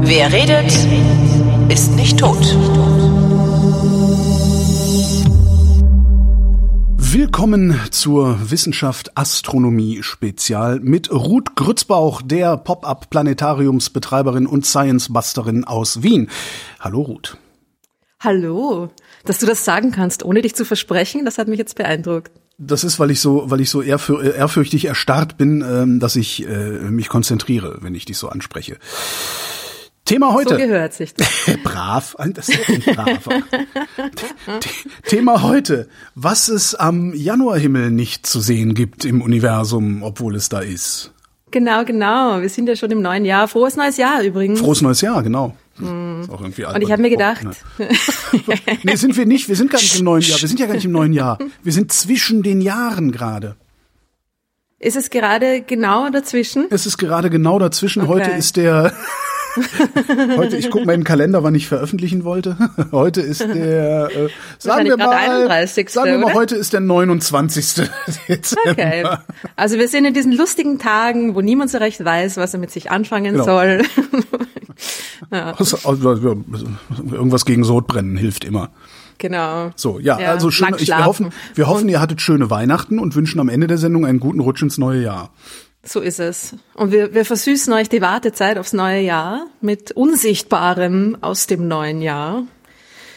Wer redet, ist nicht tot. Willkommen zur Wissenschaft Astronomie Spezial mit Ruth Grützbauch, der Pop-up Planetariumsbetreiberin und Science-Busterin aus Wien. Hallo Ruth. Hallo. Dass du das sagen kannst, ohne dich zu versprechen, das hat mich jetzt beeindruckt. Das ist, weil ich so, weil ich so ehrfür, ehrfürchtig erstarrt bin, ähm, dass ich äh, mich konzentriere, wenn ich dich so anspreche. Thema heute. So gehört sich das. Brav, das ist ein braver. Thema heute. Was es am Januarhimmel nicht zu sehen gibt im Universum, obwohl es da ist. Genau, genau. Wir sind ja schon im neuen Jahr. Frohes neues Jahr übrigens. Frohes neues Jahr, genau. Hm. Ist auch irgendwie Und ich habe mir gedacht. Ne? nee, sind wir nicht. Wir sind gar nicht im neuen Jahr. Wir sind ja gar nicht im neuen Jahr. Wir sind zwischen den Jahren gerade. Ist es gerade genau dazwischen? Es ist gerade genau dazwischen. Okay. Heute ist der Heute, ich gucke mal in den Kalender, wann ich veröffentlichen wollte. Heute ist der, äh, sagen wir mal, 31. sagen wir mal, oder? heute ist der 29. Dezember. Okay. Also wir sind in diesen lustigen Tagen, wo niemand so recht weiß, was er mit sich anfangen genau. soll. ja. also, also, irgendwas gegen Sodbrennen hilft immer. Genau. So, ja, ja also schön, ich, wir hoffen, wir hoffen, ihr hattet schöne Weihnachten und wünschen am Ende der Sendung einen guten Rutsch ins neue Jahr. So ist es. Und wir, wir versüßen euch die Wartezeit aufs neue Jahr mit Unsichtbarem aus dem neuen Jahr.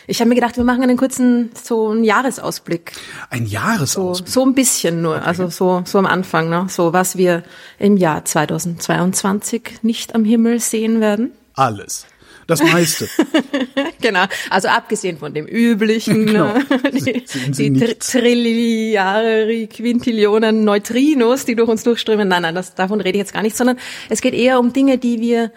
Ich habe mir gedacht, wir machen einen kurzen so einen Jahresausblick. Ein Jahresausblick. So, so ein bisschen nur, okay. also so so am Anfang, ne? So was wir im Jahr 2022 nicht am Himmel sehen werden. Alles. Das meiste. genau. Also abgesehen von dem üblichen, genau. die, die Trilliarden, Quintillionen Neutrinos, die durch uns durchströmen. Nein, nein, das, davon rede ich jetzt gar nicht, sondern es geht eher um Dinge, die wir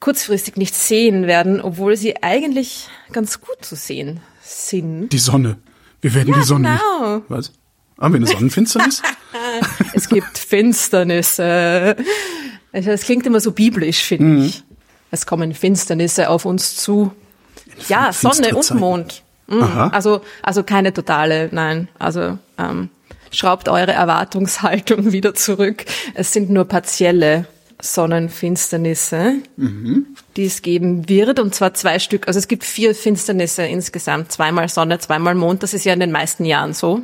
kurzfristig nicht sehen werden, obwohl sie eigentlich ganz gut zu sehen sind. Die Sonne. Wir werden ja, die Sonne. Genau. Nicht. Was? Haben wir eine Sonnenfinsternis? es gibt Finsternisse. Das klingt immer so biblisch, finde mhm. ich. Es kommen Finsternisse auf uns zu. Ja, Sonne und Mond. Mhm. Also, also keine totale, nein. Also ähm, schraubt eure Erwartungshaltung wieder zurück. Es sind nur partielle Sonnenfinsternisse, mhm. die es geben wird, und zwar zwei Stück. Also es gibt vier Finsternisse insgesamt, zweimal Sonne, zweimal Mond. Das ist ja in den meisten Jahren so.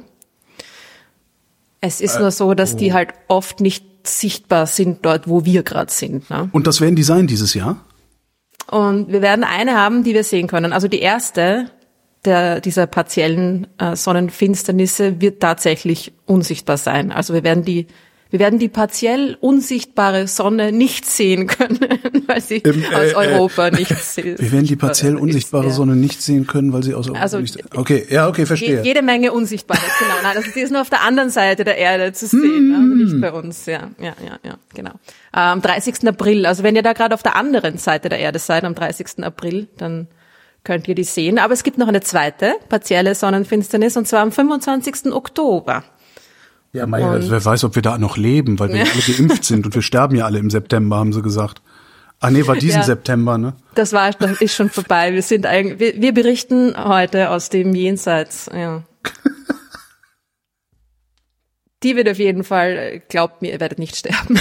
Es ist äh, nur so, dass oh. die halt oft nicht sichtbar sind dort, wo wir gerade sind. Ne? Und das werden die sein dieses Jahr? Und wir werden eine haben, die wir sehen können. Also die erste der, dieser partiellen äh, Sonnenfinsternisse wird tatsächlich unsichtbar sein. Also wir werden die wir werden die partiell unsichtbare Sonne nicht sehen können, weil sie ähm, äh, aus Europa äh, nicht sehen. Wir werden die partiell unsichtbare ist, Sonne nicht sehen können, weil sie aus Europa also, nicht Okay, ja, okay, verstehe. Jede Menge Unsichtbares, genau. Nein, also die ist nur auf der anderen Seite der Erde zu sehen, mm. also nicht bei uns. Ja, ja, ja, ja, genau. Am 30. April, also wenn ihr da gerade auf der anderen Seite der Erde seid, am 30. April, dann könnt ihr die sehen. Aber es gibt noch eine zweite partielle Sonnenfinsternis, und zwar am 25. Oktober. Ja, mein, also wer weiß, ob wir da noch leben, weil wir ja. alle geimpft sind und wir sterben ja alle im September, haben sie gesagt. Ah nee, war diesen ja, September, ne? Das war das ist schon vorbei. Wir sind eigentlich, wir, wir berichten heute aus dem Jenseits, ja. Die wird auf jeden Fall, glaubt mir, ihr werdet nicht sterben.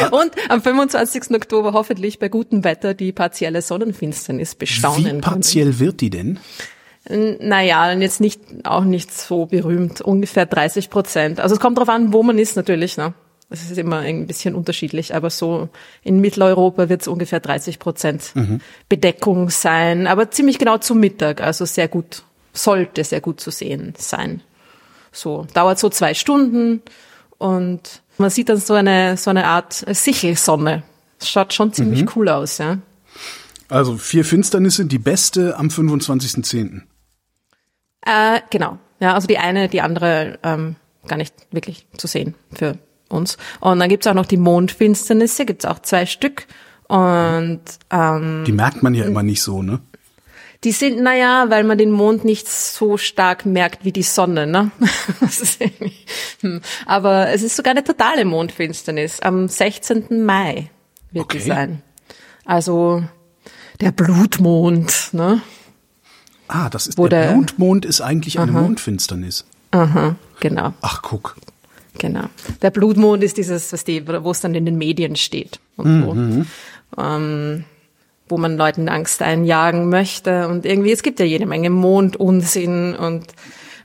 Ah. Und am 25. Oktober hoffentlich bei gutem Wetter die partielle Sonnenfinsternis bestaunen. Wie partiell können. wird die denn? Naja, jetzt nicht, auch nicht so berühmt, ungefähr 30 Prozent. Also es kommt darauf an, wo man ist natürlich, ne? Es ist immer ein bisschen unterschiedlich, aber so in Mitteleuropa wird es ungefähr 30 Prozent mhm. Bedeckung sein, aber ziemlich genau zum Mittag, also sehr gut, sollte sehr gut zu sehen sein. So, dauert so zwei Stunden und man sieht dann so eine, so eine Art Sichelsonne. Das schaut schon ziemlich mhm. cool aus, ja. Also vier Finsternisse, die beste am 25.10. Äh, genau. Ja, also die eine, die andere ähm, gar nicht wirklich zu sehen für uns. Und dann gibt's auch noch die Mondfinsternisse, gibt's auch zwei Stück. Und ähm, die merkt man ja immer nicht so, ne? Die sind, naja, weil man den Mond nicht so stark merkt wie die Sonne, ne? Hm. Aber es ist sogar eine totale Mondfinsternis. Am 16. Mai wird okay. die sein. Also der Blutmond, ne? Ah, das ist Wo der, der Blutmond ist eigentlich eine aha. Mondfinsternis. Aha, genau. Ach, guck. Genau. Der Blutmond ist dieses, was die, wo es dann in den Medien steht und so. Mhm. Ähm, wo man Leuten Angst einjagen möchte. Und irgendwie, es gibt ja jede Menge Mondunsinn und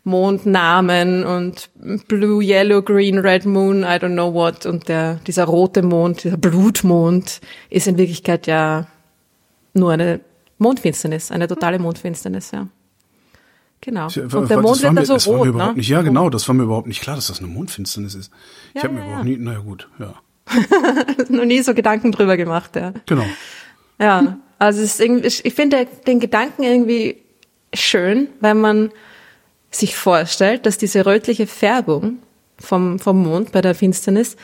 Mondnamen und Blue, Yellow, Green, Red Moon, I don't know what. Und der, dieser rote Mond, dieser Blutmond ist in Wirklichkeit ja nur eine Mondfinsternis, eine totale Mondfinsternis, ja. Genau. Und der Mond wird dann so das rot, war mir überhaupt ne? nicht, Ja, genau, das war mir überhaupt nicht klar, dass das eine Mondfinsternis ist. Ich ja, habe mir ja, überhaupt ja. nie, naja gut, ja. Noch nie so Gedanken drüber gemacht, ja. Genau. Ja, also es ist irgendwie, ich finde den Gedanken irgendwie schön, wenn man sich vorstellt, dass diese rötliche Färbung vom, vom Mond bei der Finsternis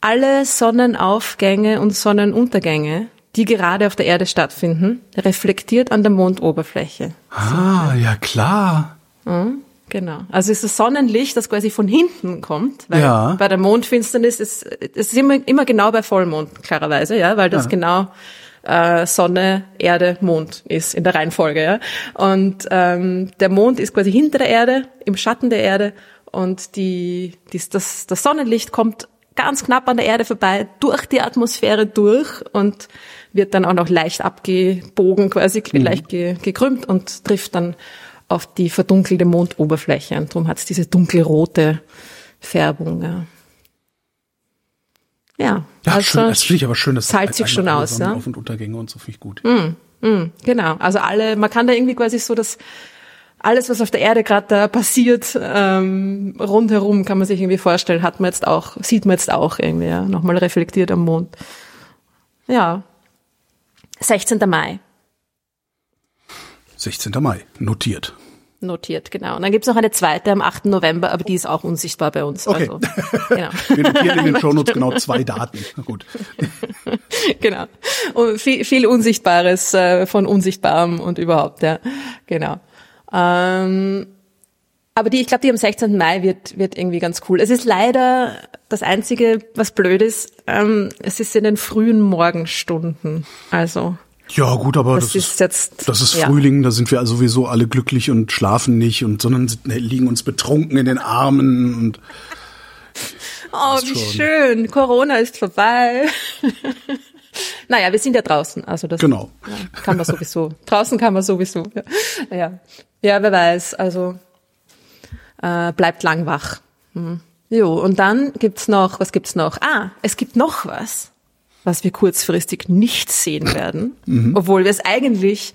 alle Sonnenaufgänge und Sonnenuntergänge die gerade auf der Erde stattfinden, reflektiert an der Mondoberfläche. Ah, ja klar. Mhm, genau. Also ist das Sonnenlicht, das quasi von hinten kommt, weil ja. bei der Mondfinsternis ist es ist immer, immer genau bei Vollmond, klarerweise, ja, weil das ja. genau äh, Sonne, Erde, Mond ist in der Reihenfolge. Ja? Und ähm, der Mond ist quasi hinter der Erde, im Schatten der Erde und die, die, das, das Sonnenlicht kommt ganz knapp an der Erde vorbei, durch die Atmosphäre durch und wird dann auch noch leicht abgebogen, quasi mhm. leicht ge, gekrümmt und trifft dann auf die verdunkelte Mondoberfläche. Und darum hat es diese dunkelrote Färbung. Ja. Ja, ja also schön, das finde ich aber schön, dass zahlt sich schon aus, ja. Auf- und Untergänge und so finde ich gut. Mm, mm, genau, also alle, man kann da irgendwie quasi so das alles, was auf der Erde gerade da passiert, ähm, rundherum kann man sich irgendwie vorstellen, hat man jetzt auch, sieht man jetzt auch irgendwie, ja, nochmal reflektiert am Mond. Ja. 16. Mai. 16. Mai, notiert. Notiert, genau. Und dann gibt's noch eine zweite am 8. November, aber die ist auch unsichtbar bei uns. Okay. Also, genau. Wir notieren in den Shownotes genau zwei Daten. Na gut. genau. Und viel, viel Unsichtbares äh, von Unsichtbarem und überhaupt, ja. Genau. Ähm, aber die, ich glaube, die am 16. Mai wird, wird irgendwie ganz cool. Es ist leider das Einzige, was blöd ist, ähm, es ist in den frühen Morgenstunden. Also. Ja, gut, aber das, das ist, jetzt, das ist ja. Frühling, da sind wir sowieso alle glücklich und schlafen nicht und sondern liegen uns betrunken in den Armen und Oh, wie schön. Corona ist vorbei. Naja, wir sind ja draußen, also das genau. Ja, kann man sowieso. draußen kann man sowieso. Ja, ja, ja wer weiß. Also äh, bleibt lang wach. Hm. Jo, und dann gibt's noch, was gibt's noch? Ah, es gibt noch was, was wir kurzfristig nicht sehen werden, mhm. obwohl wir es eigentlich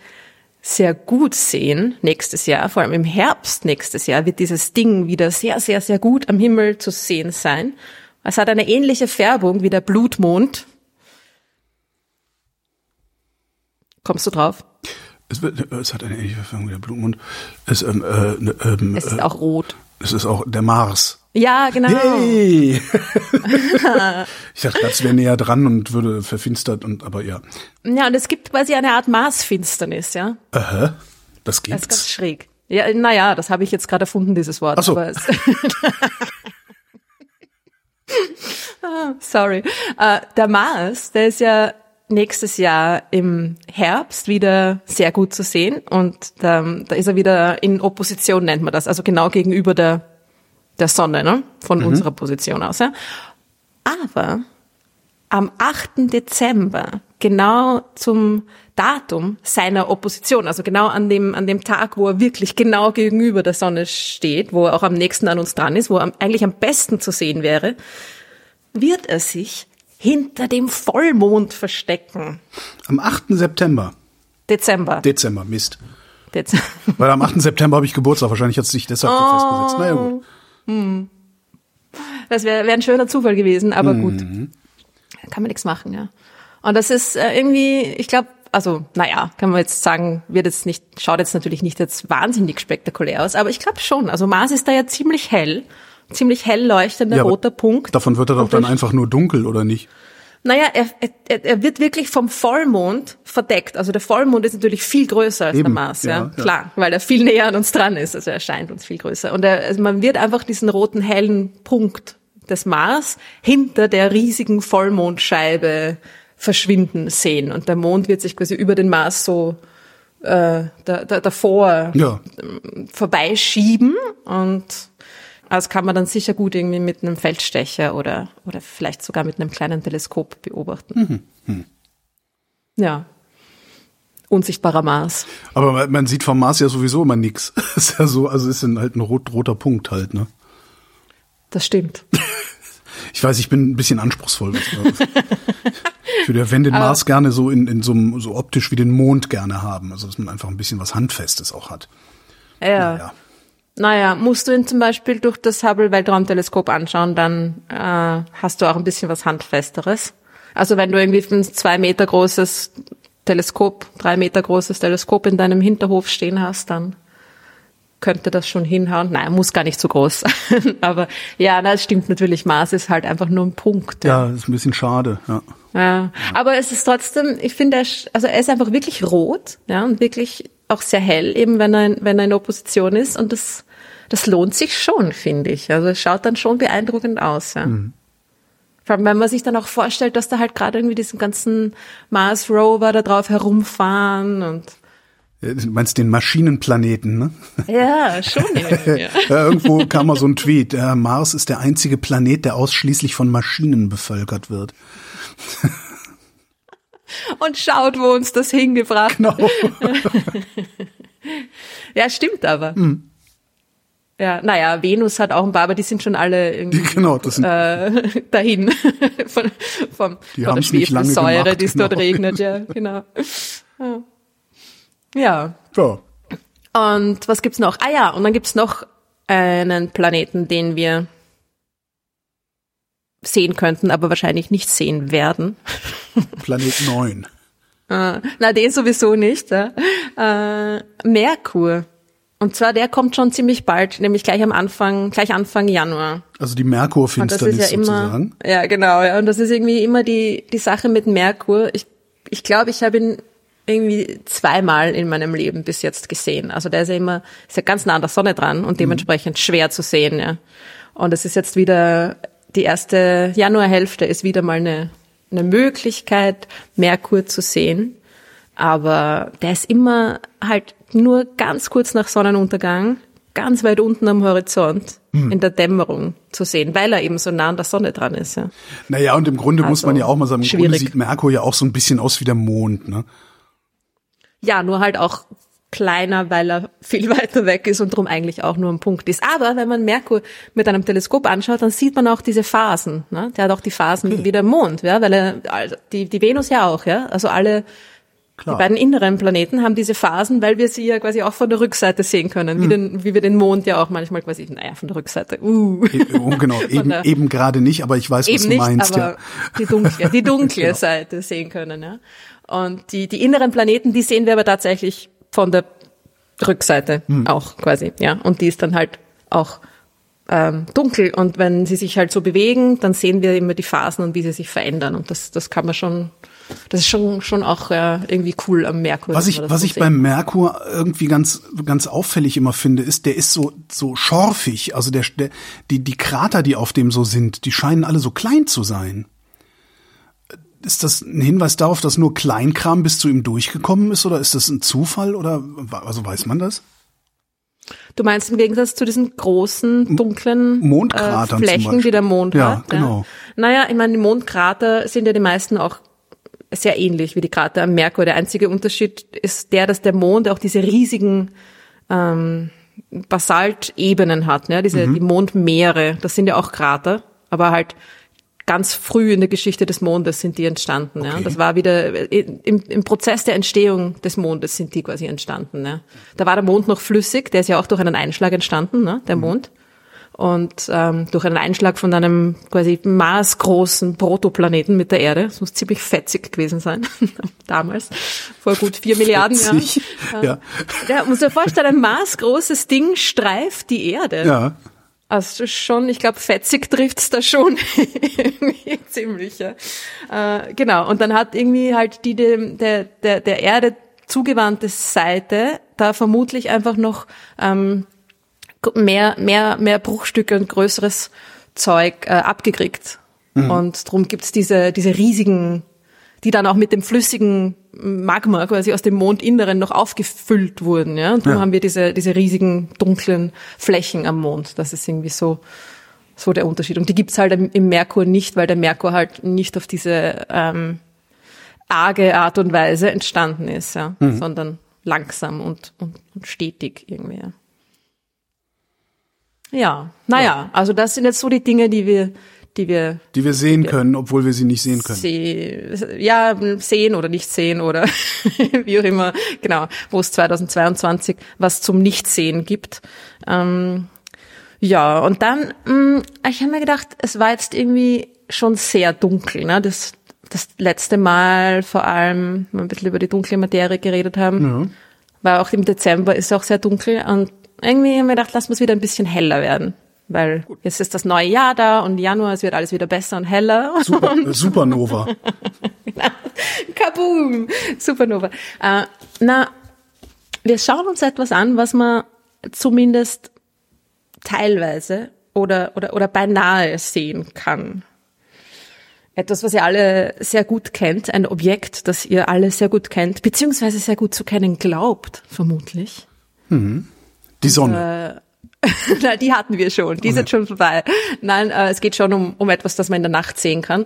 sehr gut sehen nächstes Jahr, vor allem im Herbst nächstes Jahr wird dieses Ding wieder sehr, sehr, sehr gut am Himmel zu sehen sein. Es hat eine ähnliche Färbung wie der Blutmond, Kommst du drauf? Es, wird, es hat eine ähnliche Verfärbung wie der Blutmond. Es, ähm, äh, ne, ähm, es ist auch rot. Es ist auch der Mars. Ja, genau. Hey! ich dachte, das wäre näher dran und würde verfinstert und aber ja. Ja, und es gibt quasi eine Art Marsfinsternis, ja. Aha. Das gibt's. Das ist ganz schräg. Ja, naja, das habe ich jetzt gerade erfunden, dieses Wort. Ach so. Sorry. Uh, der Mars, der ist ja nächstes Jahr im Herbst wieder sehr gut zu sehen und da, da ist er wieder in Opposition, nennt man das, also genau gegenüber der, der Sonne, ne? von mhm. unserer Position aus. Ja? Aber am 8. Dezember, genau zum Datum seiner Opposition, also genau an dem, an dem Tag, wo er wirklich genau gegenüber der Sonne steht, wo er auch am nächsten an uns dran ist, wo er eigentlich am besten zu sehen wäre, wird er sich hinter dem Vollmond verstecken. Am 8. September. Dezember. Dezember, Mist. Dezember. Weil am 8. September habe ich Geburtstag. Wahrscheinlich hat es sich deshalb oh. festgesetzt. Naja, gut. Hm. Das wäre wär ein schöner Zufall gewesen, aber mhm. gut. Kann man nichts machen, ja. Und das ist äh, irgendwie, ich glaube, also, naja, kann man jetzt sagen, wird jetzt nicht, schaut jetzt natürlich nicht jetzt wahnsinnig spektakulär aus, aber ich glaube schon. Also Mars ist da ja ziemlich hell ziemlich hell leuchtender ja, roter Punkt. Davon wird er doch dann einfach nur dunkel, oder nicht? Naja, er, er, er wird wirklich vom Vollmond verdeckt. Also der Vollmond ist natürlich viel größer als Eben, der Mars, ja, ja, klar, weil er viel näher an uns dran ist. Also er scheint uns viel größer. Und er, also man wird einfach diesen roten hellen Punkt des Mars hinter der riesigen Vollmondscheibe verschwinden sehen. Und der Mond wird sich quasi über den Mars so äh, da, da, davor Ja. vorbeischieben und das kann man dann sicher gut irgendwie mit einem Feldstecher oder, oder vielleicht sogar mit einem kleinen Teleskop beobachten. Ja. Unsichtbarer Mars. Aber man- sieht vom Mars ja sowieso immer nix. Ist ja so, also ist halt ein rot, roter Punkt halt, ne? Das stimmt. Ich weiß, ich bin ein bisschen anspruchsvoll. Ich würde ja, wenn den Mars gerne so in, in so, einem- so optisch wie den Mond gerne haben. Also, dass man einfach ein bisschen was Handfestes auch hat. Ja. Ja. Naja, musst du ihn zum Beispiel durch das Hubble-Weltraumteleskop anschauen, dann äh, hast du auch ein bisschen was Handfesteres. Also wenn du irgendwie ein zwei Meter großes Teleskop, drei Meter großes Teleskop in deinem Hinterhof stehen hast, dann könnte das schon hinhauen. Nein, muss gar nicht so groß sein. Aber ja, na, es stimmt natürlich, Mars ist halt einfach nur ein Punkt. Ja, ist ein bisschen schade, ja. Ja, aber es ist trotzdem, ich finde, er, also er ist einfach wirklich rot, ja, und wirklich auch sehr hell, eben wenn er, wenn er in Opposition ist, und das, das lohnt sich schon, finde ich. Also es schaut dann schon beeindruckend aus, ja. Vor allem, wenn man sich dann auch vorstellt, dass da halt gerade irgendwie diesen ganzen Mars Rover da drauf herumfahren und Äh, Du meinst den Maschinenplaneten, ne? ja, schon ja. Irgendwo kam mal so ein Tweet. Der Mars ist der einzige Planet, der ausschließlich von Maschinen bevölkert wird. Und schaut, wo uns das hingebracht Genau. Ja, stimmt aber. Ja, naja, Venus hat auch ein paar, aber die sind schon alle irgendwie Genau, das sind, äh, dahin von, vom, Die von der Schwefelsäure, die es dort genau. regnet, ja, genau. Ja. ja. Und was gibt's noch? Ah ja, und dann gibt's noch einen Planeten, den wir sehen könnten, aber wahrscheinlich nicht sehen werden. Planet 9. Äh, na, den sowieso nicht. Ja. Äh, Merkur. Und zwar, der kommt schon ziemlich bald, nämlich gleich am Anfang, gleich Anfang Januar. Also die Merkurfinsternis ist ja immer, sozusagen. ja genau, ja. Und das ist irgendwie immer die die Sache mit Merkur. Ich ich glaube, ich habe ihn irgendwie zweimal in meinem Leben bis jetzt gesehen. Also der ist ja immer ist ja ganz nah an der Sonne dran und dementsprechend schwer zu sehen, ja. Und es ist jetzt wieder die erste Januarhälfte ist wieder mal eine eine Möglichkeit Merkur zu sehen, aber der ist immer halt nur ganz kurz nach Sonnenuntergang, ganz weit unten am Horizont in der Dämmerung zu sehen, weil er eben so nah an der Sonne dran ist. Ja. Naja, und im Grunde muss Also, man ja auch mal sagen, im Grunde sieht Merkur ja auch so ein bisschen aus wie der Mond, ne? ja, nur halt auch kleiner, weil er viel weiter weg ist und drum eigentlich auch nur ein Punkt ist. Aber wenn man Merkur mit einem Teleskop anschaut, dann sieht man auch diese Phasen. Ne? Der hat auch die Phasen wie der Mond, ja, weil er also die die Venus ja auch, ja. Also alle Klar. Die beiden inneren Planeten haben diese Phasen, weil wir sie ja quasi auch von der Rückseite sehen können, Hm. wie, den, wie wir den Mond ja auch manchmal quasi, naja, von der Rückseite. Uh. E- oh, genau, eben, eben gerade nicht, aber ich weiß, was du nicht, meinst, aber ja. die dunkle, die dunkle Genau. Seite sehen können. Ja. Und die, die inneren Planeten, die sehen wir aber tatsächlich von der Rückseite Hm. auch quasi. Ja. Und die ist dann halt auch ähm, dunkel. Und wenn sie sich halt so bewegen, dann sehen wir immer die Phasen und wie sie sich verändern. Und das, das kann man schon, das ist schon, schon auch äh, irgendwie cool am Merkur. Was ich, was so ich sehen beim Merkur irgendwie ganz, ganz auffällig immer finde, ist, der ist so, so schorfig. Also der, der, die, die Krater, die auf dem so sind, die scheinen alle so klein zu sein. Ist das ein Hinweis darauf, dass nur Kleinkram bis zu ihm durchgekommen ist, oder ist das ein Zufall, oder, also weiß man das? Du meinst im Gegensatz zu diesen großen, dunklen Mondkratern äh, Flächen, die der Mond Ja, hat? genau. Naja, ich meine, die Mondkrater sind ja die meisten auch sehr ähnlich wie die Krater am Merkur. Der einzige Unterschied ist der, dass der Mond auch diese riesigen ähm, Basaltebenen hat, ne? diese Mhm. die Mondmeere. Das sind ja auch Krater, aber halt ganz früh in der Geschichte des Mondes sind die entstanden. Ja? Okay. Das war wieder im, im Prozess der Entstehung des Mondes sind die quasi entstanden. Ja? Da war der Mond noch flüssig, der ist ja auch durch einen Einschlag entstanden, ne? der Mond. Und ähm, durch einen Einschlag von einem quasi maßgroßen Protoplaneten mit der Erde, das muss ziemlich fetzig gewesen sein, damals, vor gut vier Milliarden Jahren. Fetzig, ja. Ja, muss dir vorstellen, ein maßgroßes Ding streift die Erde. Ja. Also schon, ich glaube, fetzig trifft's da schon ziemlich. Ja. Äh, genau. Und dann hat irgendwie halt die dem, der, der, der Erde zugewandte Seite da vermutlich einfach noch ähm, mehr, mehr, mehr Bruchstücke und größeres Zeug äh, abgekriegt. Und drum gibt's diese, diese riesigen die dann auch mit dem flüssigen Magma quasi aus dem Mondinneren noch aufgefüllt wurden. Ja? Und darum ja. haben wir diese, diese riesigen dunklen Flächen am Mond. Das ist irgendwie so, so der Unterschied. Und die gibt's halt im Merkur nicht, weil der Merkur halt nicht auf diese ähm, arge Art und Weise entstanden ist, ja, mhm. sondern langsam und, und, und stetig irgendwie. Ja. Ja, naja, ja. also das sind jetzt so die Dinge, die wir, die wir, die wir sehen können, obwohl wir sie nicht sehen können. See, ja, sehen oder nicht sehen oder wie auch immer, genau, wo es 2022 was zum Nichtsehen gibt. Ähm, ja, und dann, mh, mm, ich habe mir gedacht, es war jetzt irgendwie schon sehr dunkel, ne? Das, das letzte Mal vor allem, wenn wir ein bisschen über die dunkle Materie geredet haben, ja. war auch im Dezember, ist auch sehr dunkel und irgendwie haben wir gedacht, lass uns wieder ein bisschen heller werden. Weil jetzt ist das neue Jahr da und Januar, es wird alles wieder besser und heller. Super, Supernova. Kaboom! Supernova. Äh, na, wir schauen uns etwas an, was man zumindest teilweise oder, oder, oder beinahe sehen kann. Etwas, was ihr alle sehr gut kennt, ein Objekt, das ihr alle sehr gut kennt, beziehungsweise sehr gut zu kennen glaubt, vermutlich. Mhm. Die Sonne. Nein, die hatten wir schon. Die okay. sind schon vorbei. Nein, äh, es geht schon um, um etwas, das man in der Nacht sehen kann.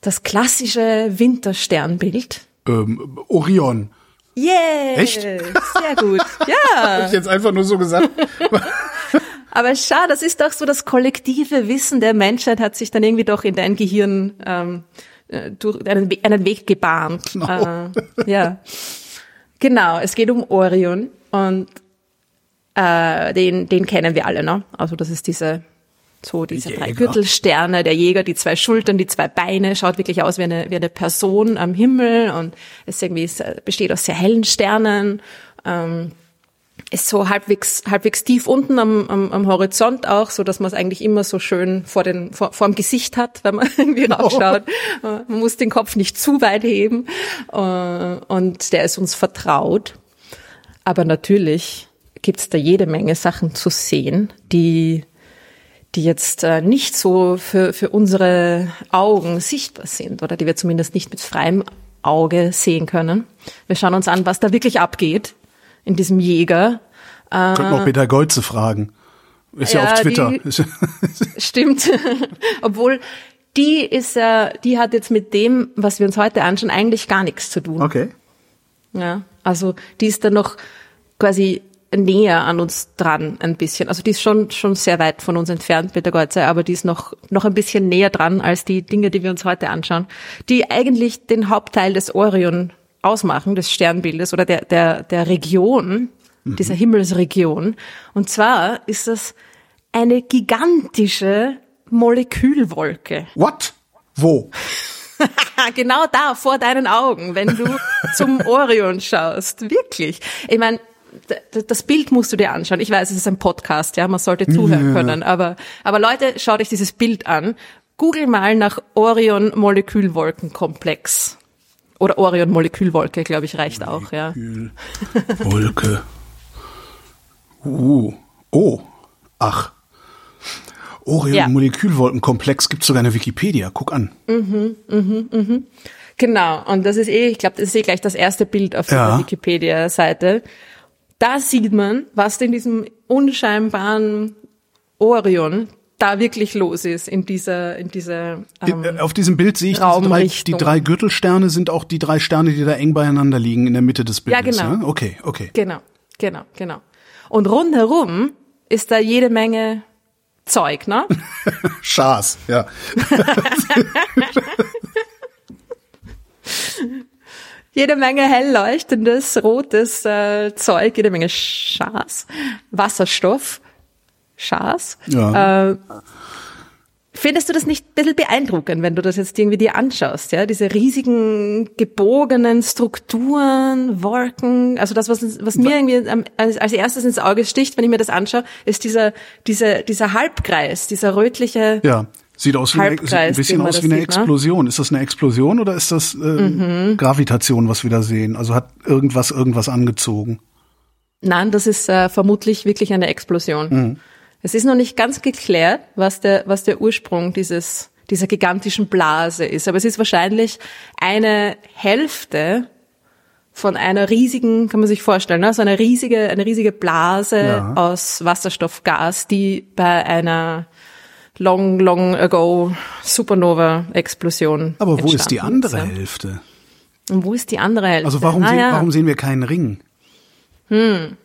Das klassische Wintersternbild. Ähm, Orion. Yeah! Echt? Sehr gut. Ja. Hab ich jetzt einfach nur so gesagt. Aber schau, das ist doch so das kollektive Wissen der Menschheit hat sich dann irgendwie doch in dein Gehirn ähm, äh, durch einen, einen Weg gebahnt. Genau. Äh, ja. Genau, es geht um Orion und äh, den, den kennen wir alle, ne? Also das ist diese so diese drei Gürtelsterne, der Jäger, die zwei Schultern, die zwei Beine, schaut wirklich aus wie eine, wie eine Person am Himmel und es irgendwie ist, besteht aus sehr hellen Sternen. Ähm, ist so halbwegs, halbwegs tief unten am, am, am Horizont auch, so dass man es eigentlich immer so schön vor, den, vor, vor dem Gesicht hat, wenn man irgendwie raufschaut. Oh. Man muss den Kopf nicht zu weit heben. Äh, und der ist uns vertraut. Aber natürlich gibt's da jede Menge Sachen zu sehen, die, die jetzt äh, nicht so für, für unsere Augen sichtbar sind oder die wir zumindest nicht mit freiem Auge sehen können. Wir schauen uns an, was da wirklich abgeht in diesem Jäger. Äh, Könnten auch Peter Golze fragen. Ist ja, ja auf Twitter. Die, stimmt. Obwohl die ist ja, die hat jetzt mit dem, was wir uns heute anschauen, eigentlich gar nichts zu tun. Okay. Ja, also die ist da noch quasi näher an uns dran ein bisschen. Also die ist schon schon sehr weit von uns entfernt, Peter Golze, aber die ist noch noch ein bisschen näher dran als die Dinge, die wir uns heute anschauen, die eigentlich den Hauptteil des Orion ausmachen, des Sternbildes oder der, der, der Region, mhm. dieser Himmelsregion. Und zwar ist das eine gigantische Molekülwolke. What? Wo? genau da, vor deinen Augen, wenn du zum Orion schaust. Wirklich. Ich meine, das Bild musst du dir anschauen. Ich weiß, es ist ein Podcast, ja, man sollte zuhören ja. können, aber, aber Leute, schaut euch dieses Bild an. Google mal nach Orion Molekülwolkenkomplex. Oder Orion-Molekülwolke, glaube ich, reicht auch, ja. Wolke. Uh. Oh. Ach. Orion-Molekülwolkenkomplex gibt sogar eine Wikipedia. Guck an. Mhm, mhm, mhm. Genau. Und das ist eh, ich glaube, das ist eh gleich das erste Bild auf ja. der Wikipedia-Seite. Da sieht man, was in diesem unscheinbaren Orion da wirklich los ist in dieser in dieser ähm, äh, auf diesem Bild sehe ich diese drei, die drei Gürtelsterne sind auch die drei Sterne, die da eng beieinander liegen in der Mitte des Bildes. Ja, genau. Ne? Okay, okay. Genau, genau, genau. Und rundherum ist da jede Menge Zeug, ne? Schas, ja. jede Menge hell leuchtendes rotes äh, Zeug, jede Menge Schas, Wasserstoff Schars. Ja. Äh, Findest du das nicht ein bisschen beeindruckend, wenn du das jetzt irgendwie dir anschaust, ja? Diese riesigen, gebogenen Strukturen, Wolken, also das, was, was mir irgendwie als, als erstes ins Auge sticht, wenn ich mir das anschaue, ist dieser, dieser, dieser Halbkreis, dieser rötliche. Ja. Sieht aus wie eine, sieht ein bisschen aus wie eine sieht, ne? Explosion. Ne? Ist das eine Explosion oder ist das äh, mhm. Gravitation, was wir da sehen? Also hat irgendwas irgendwas angezogen? Nein, das ist äh, vermutlich wirklich eine Explosion. Mhm. Es ist noch nicht ganz geklärt, was der, was der Ursprung dieses, dieser gigantischen Blase ist. Aber es ist wahrscheinlich eine Hälfte von einer riesigen, kann man sich vorstellen, ne? so eine riesige, eine riesige Blase ja. aus Wasserstoffgas, die bei einer long, long ago Supernova-Explosion. Aber wo ist die andere ist, Hälfte? Und wo ist die andere Hälfte? Also warum, ah, sehen, ja. warum sehen wir keinen Ring? Hm,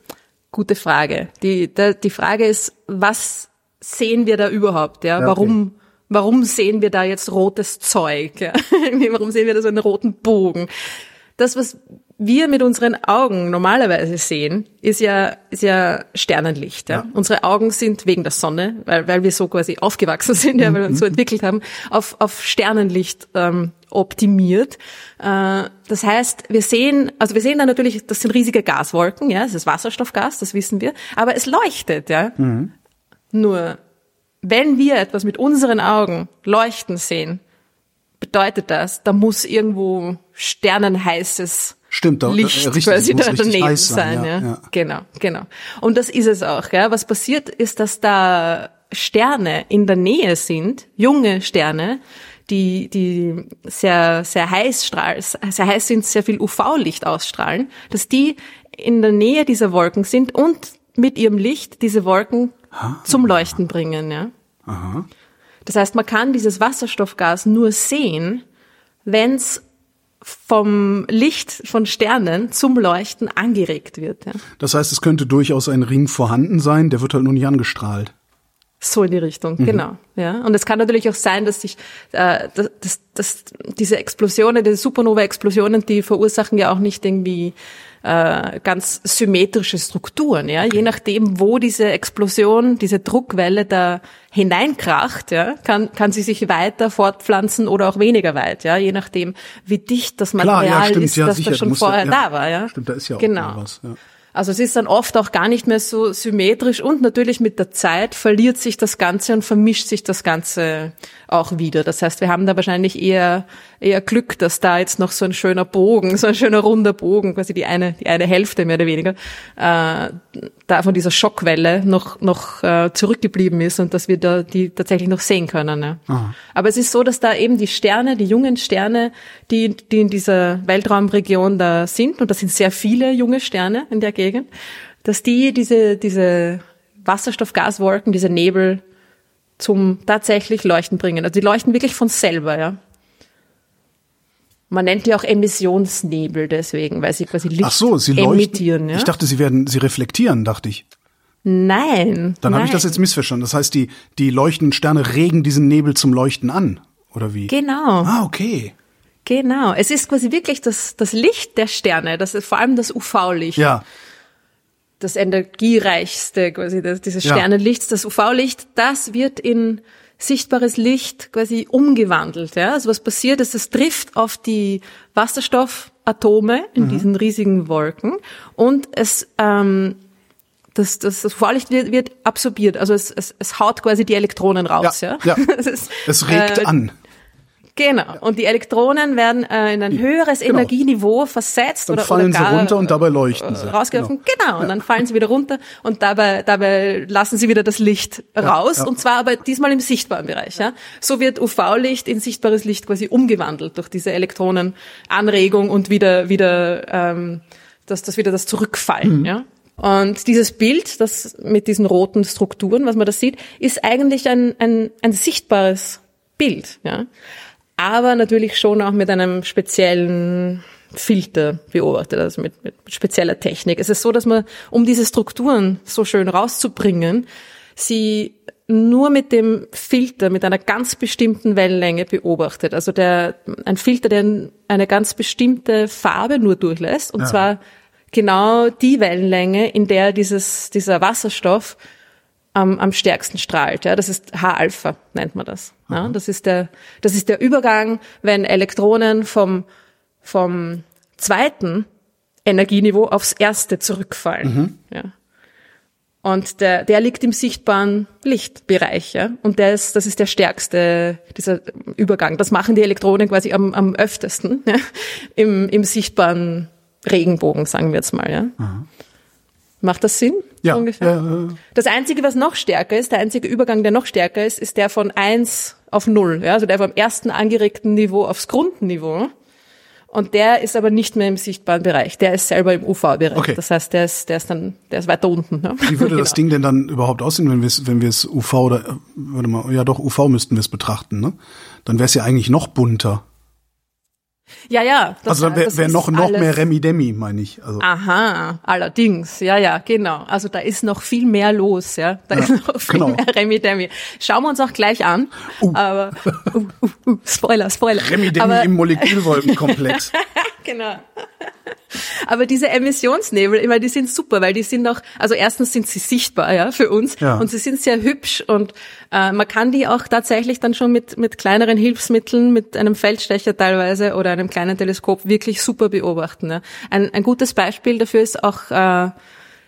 gute Frage. Die, die, die Frage ist, was sehen wir da überhaupt? Ja, ja warum? Okay. Warum sehen wir da jetzt rotes Zeug? Ja? warum sehen wir da so einen roten Bogen? Das, was wir mit unseren Augen normalerweise sehen, ist ja, ist ja Sternenlicht. Ja? ja. Unsere Augen sind wegen der Sonne, weil, weil wir so quasi aufgewachsen sind, ja, weil wir uns so mhm. entwickelt haben, auf, auf Sternenlicht ähm, optimiert. Äh, das heißt, wir sehen, also wir sehen da natürlich, das sind riesige Gaswolken, ja, das ist Wasserstoffgas, das wissen wir, aber es leuchtet, ja. Mhm. Nur, wenn wir etwas mit unseren Augen leuchten sehen, bedeutet das, da muss irgendwo sternenheißes Stimmt, da, Licht äh, richtig, quasi da daneben sein. sein ja, ja. Genau, genau. Und das ist es auch. Ja. Was passiert ist, dass da Sterne in der Nähe sind, junge Sterne, die, die sehr, sehr heiß strahlen, sehr heiß sind, sehr viel UV-Licht ausstrahlen, dass die in der Nähe dieser Wolken sind und mit ihrem Licht diese Wolken ha? zum Leuchten bringen. Ja. Aha. Das heißt, man kann dieses Wasserstoffgas nur sehen, wenn es vom Licht von Sternen zum Leuchten angeregt wird. Ja. Das heißt, es könnte durchaus ein Ring vorhanden sein, der wird halt nur nicht angestrahlt. So in die Richtung, mhm. genau. Ja, und es kann natürlich auch sein, dass sich, äh, dass, dass, dass diese Explosionen, diese Supernova-Explosionen, die verursachen ja auch nicht irgendwie äh, ganz symmetrische Strukturen. Ja, je nachdem, wo diese Explosion, diese Druckwelle da hineinkracht, ja, kann kann sie sich weiter fortpflanzen oder auch weniger weit. Ja, je nachdem, wie dicht das Material Klar, ja, stimmt, ist, ja, das sicher, da schon vorher ja, da war. Ja, stimmt, da ist ja auch genau. was. Ja. Also es ist dann oft auch gar nicht mehr so symmetrisch und natürlich mit der Zeit verliert sich das Ganze und vermischt sich das Ganze auch wieder. Das heißt, wir haben da wahrscheinlich eher, eher Glück, dass da jetzt noch so ein schöner Bogen, so ein schöner runder Bogen, quasi die eine, die eine Hälfte mehr oder weniger, äh, da von dieser Schockwelle noch, noch äh, zurückgeblieben ist und dass wir da die tatsächlich noch sehen können. Ja. Aber es ist so, dass da eben die Sterne, die jungen Sterne, die, die in dieser Weltraumregion da sind, und das sind sehr viele junge Sterne in der Gegend, dass die diese, diese Wasserstoffgaswolken, diese Nebel zum tatsächlich Leuchten bringen. Also die leuchten wirklich von selber, ja. Man nennt die auch Emissionsnebel deswegen, weil sie quasi Licht Ach so, sie emittieren. Leuchten, ja? Ich dachte, sie werden, sie reflektieren, dachte ich. Nein. Dann habe ich das jetzt missverstanden. Das heißt, die, die leuchtenden Sterne regen diesen Nebel zum Leuchten an, oder wie? Genau. Ah, okay. Genau. Es ist quasi wirklich das, das Licht der Sterne, das ist vor allem das UV-Licht. Ja das energiereichste, quasi das, dieses Sternenlichts, das UV-Licht, das wird in sichtbares Licht quasi umgewandelt. Ja? Also was passiert ist, es trifft auf die Wasserstoffatome in mhm. diesen riesigen Wolken und es ähm, das, das, das UV-Licht wird, wird absorbiert, also es, es, es haut quasi die Elektronen raus. Ja, ja. ja. es, ist, es regt äh, an. Genau. Und die Elektronen werden äh, in ein höheres genau. Energieniveau versetzt und oder, fallen oder gar, sie runter und dabei leuchten sie. Rausgeworfen. Genau. genau. Und dann fallen sie wieder runter und dabei, dabei lassen sie wieder das Licht raus. Ja, ja. Und zwar aber diesmal im sichtbaren Bereich. Ja. So wird UV-Licht in sichtbares Licht quasi umgewandelt durch diese Elektronenanregung und wieder, wieder, ähm, dass das wieder das Zurückfallen. Mhm. Ja. Und dieses Bild, das mit diesen roten Strukturen, was man da sieht, ist eigentlich ein, ein, ein sichtbares Bild. Ja aber natürlich schon auch mit einem speziellen Filter beobachtet, also mit, mit spezieller Technik. Es ist so, dass man, um diese Strukturen so schön rauszubringen, sie nur mit dem Filter, mit einer ganz bestimmten Wellenlänge beobachtet. Also der, ein Filter, der eine ganz bestimmte Farbe nur durchlässt, und ja. zwar genau die Wellenlänge, in der dieses, dieser Wasserstoff am, am stärksten strahlt. Ja, das ist H-Alpha, nennt man das. Ja, das ist der, das ist der Übergang, wenn Elektronen vom, vom zweiten Energieniveau aufs erste zurückfallen. Mhm. Ja. Und der, der liegt im sichtbaren Lichtbereich, ja. Und der ist, das ist der stärkste, dieser Übergang. Das machen die Elektronen quasi am, am öftesten, ja? Im, im sichtbaren Regenbogen, sagen wir jetzt mal, ja. Mhm. Macht das Sinn? Ja, Ungefähr? ja. Das einzige, was noch stärker ist, der einzige Übergang, der noch stärker ist, ist der von eins auf null. Ja, also der vom ersten angeregten Niveau aufs Grundniveau. Und der ist aber nicht mehr im sichtbaren Bereich. Der ist selber im UV-Bereich. Okay. Das heißt, der ist, der ist dann, der ist weiter unten. Ne? Wie würde das Genau. Ding denn dann überhaupt aussehen, wenn wir es, wenn wir es UV oder, äh, warte mal, ja doch, UV müssten wir es betrachten, ne? Dann wäre es ja eigentlich noch bunter. Ja, ja. das- also dann wäre wär noch, noch alles- mehr Remi-Demi, meine ich. Also, Aha, allerdings, ja, ja, genau. Also da ist noch viel mehr los, ja. Da ist noch viel genau. mehr Remi Demi. Schauen wir uns auch gleich an. Aber uh, uh, uh, Spoiler, Spoiler. Remi-Demi Aber- im Molekülwolkenkomplex. Genau. Aber diese Emissionsnebel, immer, die sind super, weil die sind auch, also erstens sind sie sichtbar, ja, für uns. Ja. Und sie sind sehr hübsch und äh, man kann die auch tatsächlich dann schon mit, mit kleineren Hilfsmitteln, mit einem Feldstecher teilweise oder einem kleinen Teleskop wirklich super beobachten. Ja. Ein, ein gutes Beispiel dafür ist auch äh,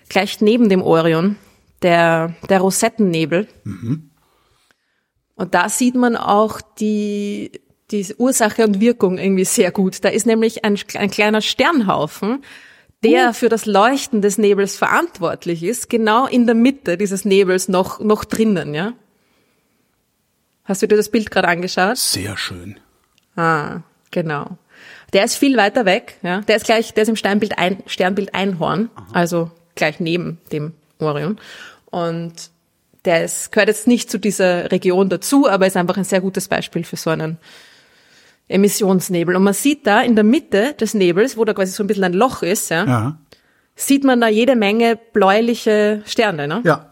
gleich neben dem Orion, der, der Rosettennebel. Und da sieht man auch die, die Ursache und Wirkung irgendwie sehr gut. Da ist nämlich ein, ein kleiner Sternhaufen, der für das Leuchten des Nebels verantwortlich ist, genau in der Mitte dieses Nebels noch, noch drinnen, ja? Hast du dir das Bild gerade angeschaut? Sehr schön. Ah, genau. Der ist viel weiter weg, ja. Der ist gleich, der ist im Sternbild, ein, Sternbild Einhorn, also gleich neben dem Orion. Und der ist, gehört jetzt nicht zu dieser Region dazu, aber ist einfach ein sehr gutes Beispiel für so einen Emissionsnebel. Und man sieht da in der Mitte des Nebels, wo da quasi so ein bisschen ein Loch ist, ja, Ja. sieht man da jede Menge bläuliche Sterne, ne? Ja.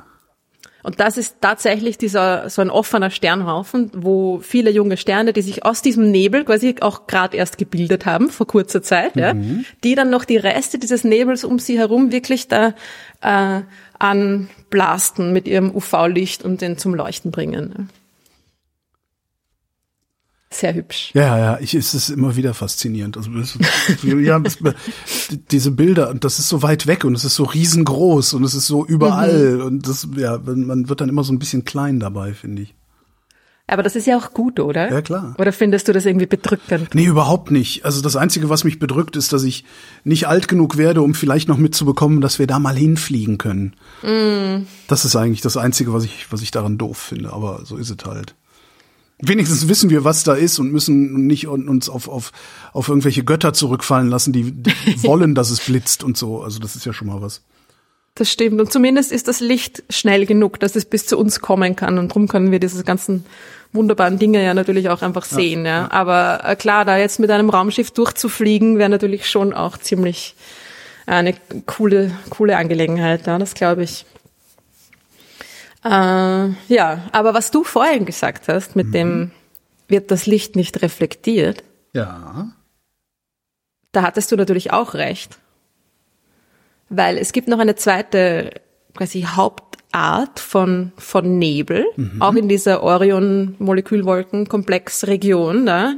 Und das ist tatsächlich dieser so ein offener Sternhaufen, wo viele junge Sterne, die sich aus diesem Nebel quasi auch gerade erst gebildet haben vor kurzer Zeit, ja, die dann noch die Reste dieses Nebels um sie herum wirklich da äh, anblasten mit ihrem UV-Licht und den zum Leuchten bringen. Sehr hübsch. Ja, ja, ich, es ist immer wieder faszinierend. Also, ja, es, diese Bilder, und das ist so weit weg und es ist so riesengroß und es ist so überall Mhm. und das, ja, man wird dann immer so ein bisschen klein dabei, finde ich. Aber das ist ja auch gut, oder? Ja, klar. Oder findest du das irgendwie bedrückend? Nee, überhaupt nicht. Also das Einzige, was mich bedrückt, ist, dass ich nicht alt genug werde, um vielleicht noch mitzubekommen, dass wir da mal hinfliegen können. Mm. Das ist eigentlich das Einzige, was ich, was ich daran doof finde. Aber so ist es halt. Wenigstens wissen wir, was da ist und müssen nicht uns auf, auf, auf irgendwelche Götter zurückfallen lassen, die, wollen, dass es blitzt und so. Also das ist ja schon mal was. Das stimmt. Und zumindest ist das Licht schnell genug, dass es bis zu uns kommen kann. Und darum können wir diese ganzen wunderbaren Dinge ja natürlich auch einfach sehen. Ja, Aber äh, klar, da jetzt mit einem Raumschiff durchzufliegen, wäre natürlich schon auch ziemlich eine coole, coole Angelegenheit. Ja, das glaube ich. Äh, ja, aber was du vorhin gesagt hast, mit dem wird das Licht nicht reflektiert, Ja. da hattest du natürlich auch recht. Weil es gibt noch eine zweite quasi Hauptart von, von Nebel, auch in dieser Orion-Molekülwolkenkomplex-Region. Da.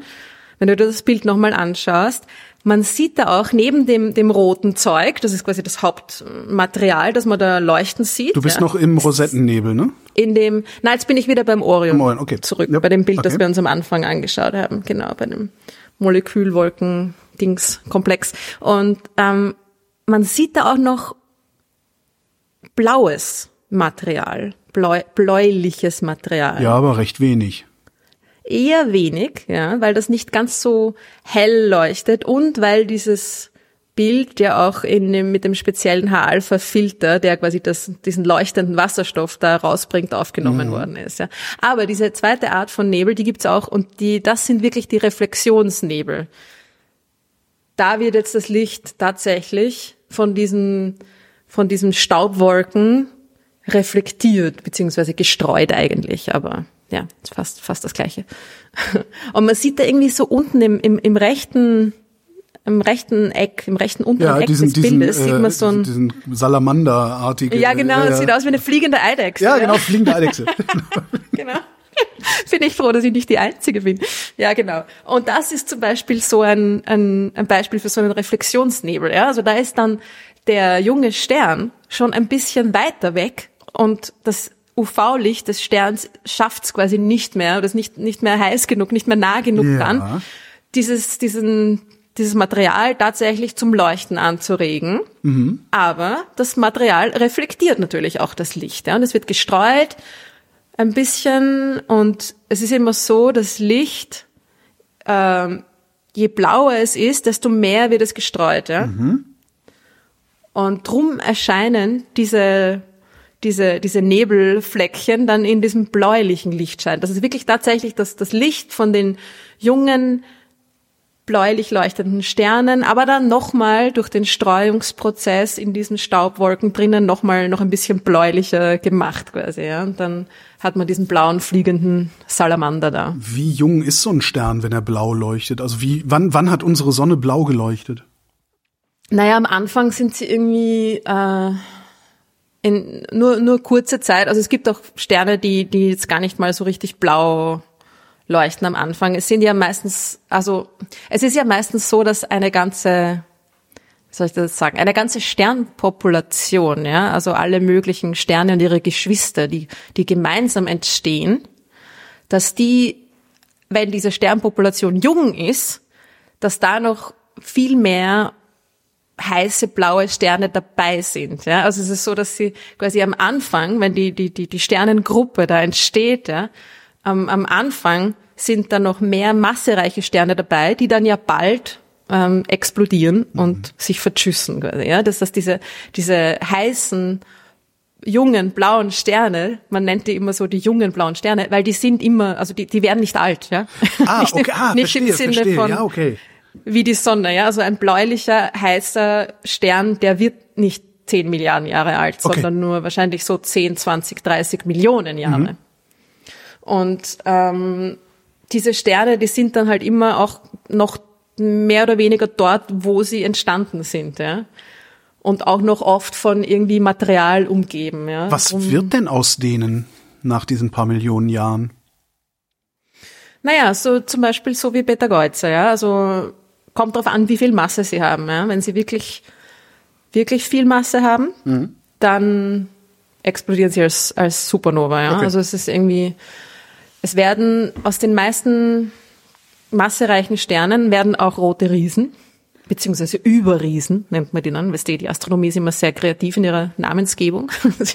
Wenn du dir das Bild nochmal anschaust, man sieht da auch neben dem, dem roten Zeug, das ist quasi das Hauptmaterial, das man da leuchten sieht. Du bist ja, noch im Rosettennebel, ne? in dem, na, jetzt bin ich wieder beim Orion, Orion, okay. zurück, Ja, bei dem Bild, das okay. wir uns am Anfang angeschaut haben, genau, bei dem Molekülwolken-Dings-Komplex. Und ähm, man sieht da auch noch blaues Material, bläu bläuliches Material. Ja, aber recht wenig. Eher wenig, ja, weil das nicht ganz so hell leuchtet und weil dieses Bild ja auch in dem, mit dem speziellen H-Alpha-Filter, der quasi das, diesen leuchtenden Wasserstoff da rausbringt, aufgenommen worden ist. Ja. Aber diese zweite Art von Nebel, die gibt's auch und die, das sind wirklich die Reflexionsnebel. Da wird jetzt das Licht tatsächlich von diesen, von diesen Staubwolken reflektiert, beziehungsweise gestreut eigentlich, aber ja, fast, fast das Gleiche. Und man sieht da irgendwie so unten im, im, im rechten, im rechten Eck, im rechten unteren Ja, Eck diesen, des diesen, Bildes sieht äh, man so ein, diesen Salamanderartigen. ja genau, es sieht aus wie eine fliegende Eidechse. Ja, genau, fliegende Eidechse. genau. Bin ich froh, dass ich nicht die Einzige bin. Ja, genau. Und das ist zum Beispiel so ein, ein, ein Beispiel für so einen Reflexionsnebel. Ja? Also da ist dann der junge Stern schon ein bisschen weiter weg und das UV-Licht des Sterns schafft es quasi nicht mehr oder ist nicht, nicht mehr heiß genug, nicht mehr nah genug Ja. dran, dieses, diesen, dieses Material tatsächlich zum Leuchten anzuregen. Mhm. Aber das Material reflektiert natürlich auch das Licht. Ja? Und es wird gestreut ein bisschen und es ist immer so, dass Licht, ähm, je blauer es ist, desto mehr wird es gestreut. Ja? Mhm. Und drum erscheinen diese diese, diese Nebelfleckchen dann in diesem bläulichen Lichtschein. Das ist wirklich tatsächlich das, das Licht von den jungen bläulich leuchtenden Sternen, aber dann nochmal durch den Streuungsprozess in diesen Staubwolken drinnen nochmal noch ein bisschen bläulicher gemacht quasi. Ja. Und dann hat man diesen blauen fliegenden Salamander da. Wie jung ist so ein Stern, wenn er blau leuchtet? Also wie, wann, wann hat unsere Sonne blau geleuchtet? Naja, am Anfang sind sie irgendwie äh, in nur, nur kurze Zeit. Also es gibt auch Sterne, die, die jetzt gar nicht mal so richtig blau leuchten am Anfang. Es sind ja meistens, also es ist ja meistens so, dass eine ganze, wie soll ich das sagen, eine ganze Sternpopulation, ja, also alle möglichen Sterne und ihre Geschwister, die, die gemeinsam entstehen, dass die, wenn diese Sternpopulation jung ist, dass da noch viel mehr heiße blaue Sterne dabei sind. Ja? Also es ist so, dass sie quasi am Anfang, wenn die, die, die, die Sternengruppe da entsteht, ja, am, am Anfang sind da noch mehr massereiche Sterne dabei, die dann ja bald ähm, explodieren mhm. und sich verschüssen. Ja? Das heißt, diese, diese heißen, jungen blauen Sterne, man nennt die immer so die jungen blauen Sterne, weil die sind immer, also die, die werden nicht alt, ja. Ah, nicht, okay, ah, nicht verstehe, im Sinne verstehe. von ja, okay. Wie die Sonne, ja. Also ein bläulicher, heißer Stern, der wird nicht 10 Milliarden Jahre alt, okay. sondern nur wahrscheinlich so 10, 20, 30 Millionen Jahre. Mhm. Und ähm, diese Sterne, die sind dann halt immer auch noch mehr oder weniger dort, wo sie entstanden sind, ja. Und auch noch oft von irgendwie Material umgeben, ja. Was um, wird denn aus denen nach diesen paar Millionen Jahren? Naja, so zum Beispiel so wie Beta-Geuze, ja. Also kommt darauf an, wie viel Masse sie haben, ja. Wenn sie wirklich, wirklich viel Masse haben, mhm. dann explodieren sie als, als Supernova, ja. Okay. Also es ist irgendwie, es werden aus den meisten massereichen Sternen werden auch rote Riesen, beziehungsweise Überriesen nennt man die dann. Weißt du, die Astronomie ist immer sehr kreativ in ihrer Namensgebung.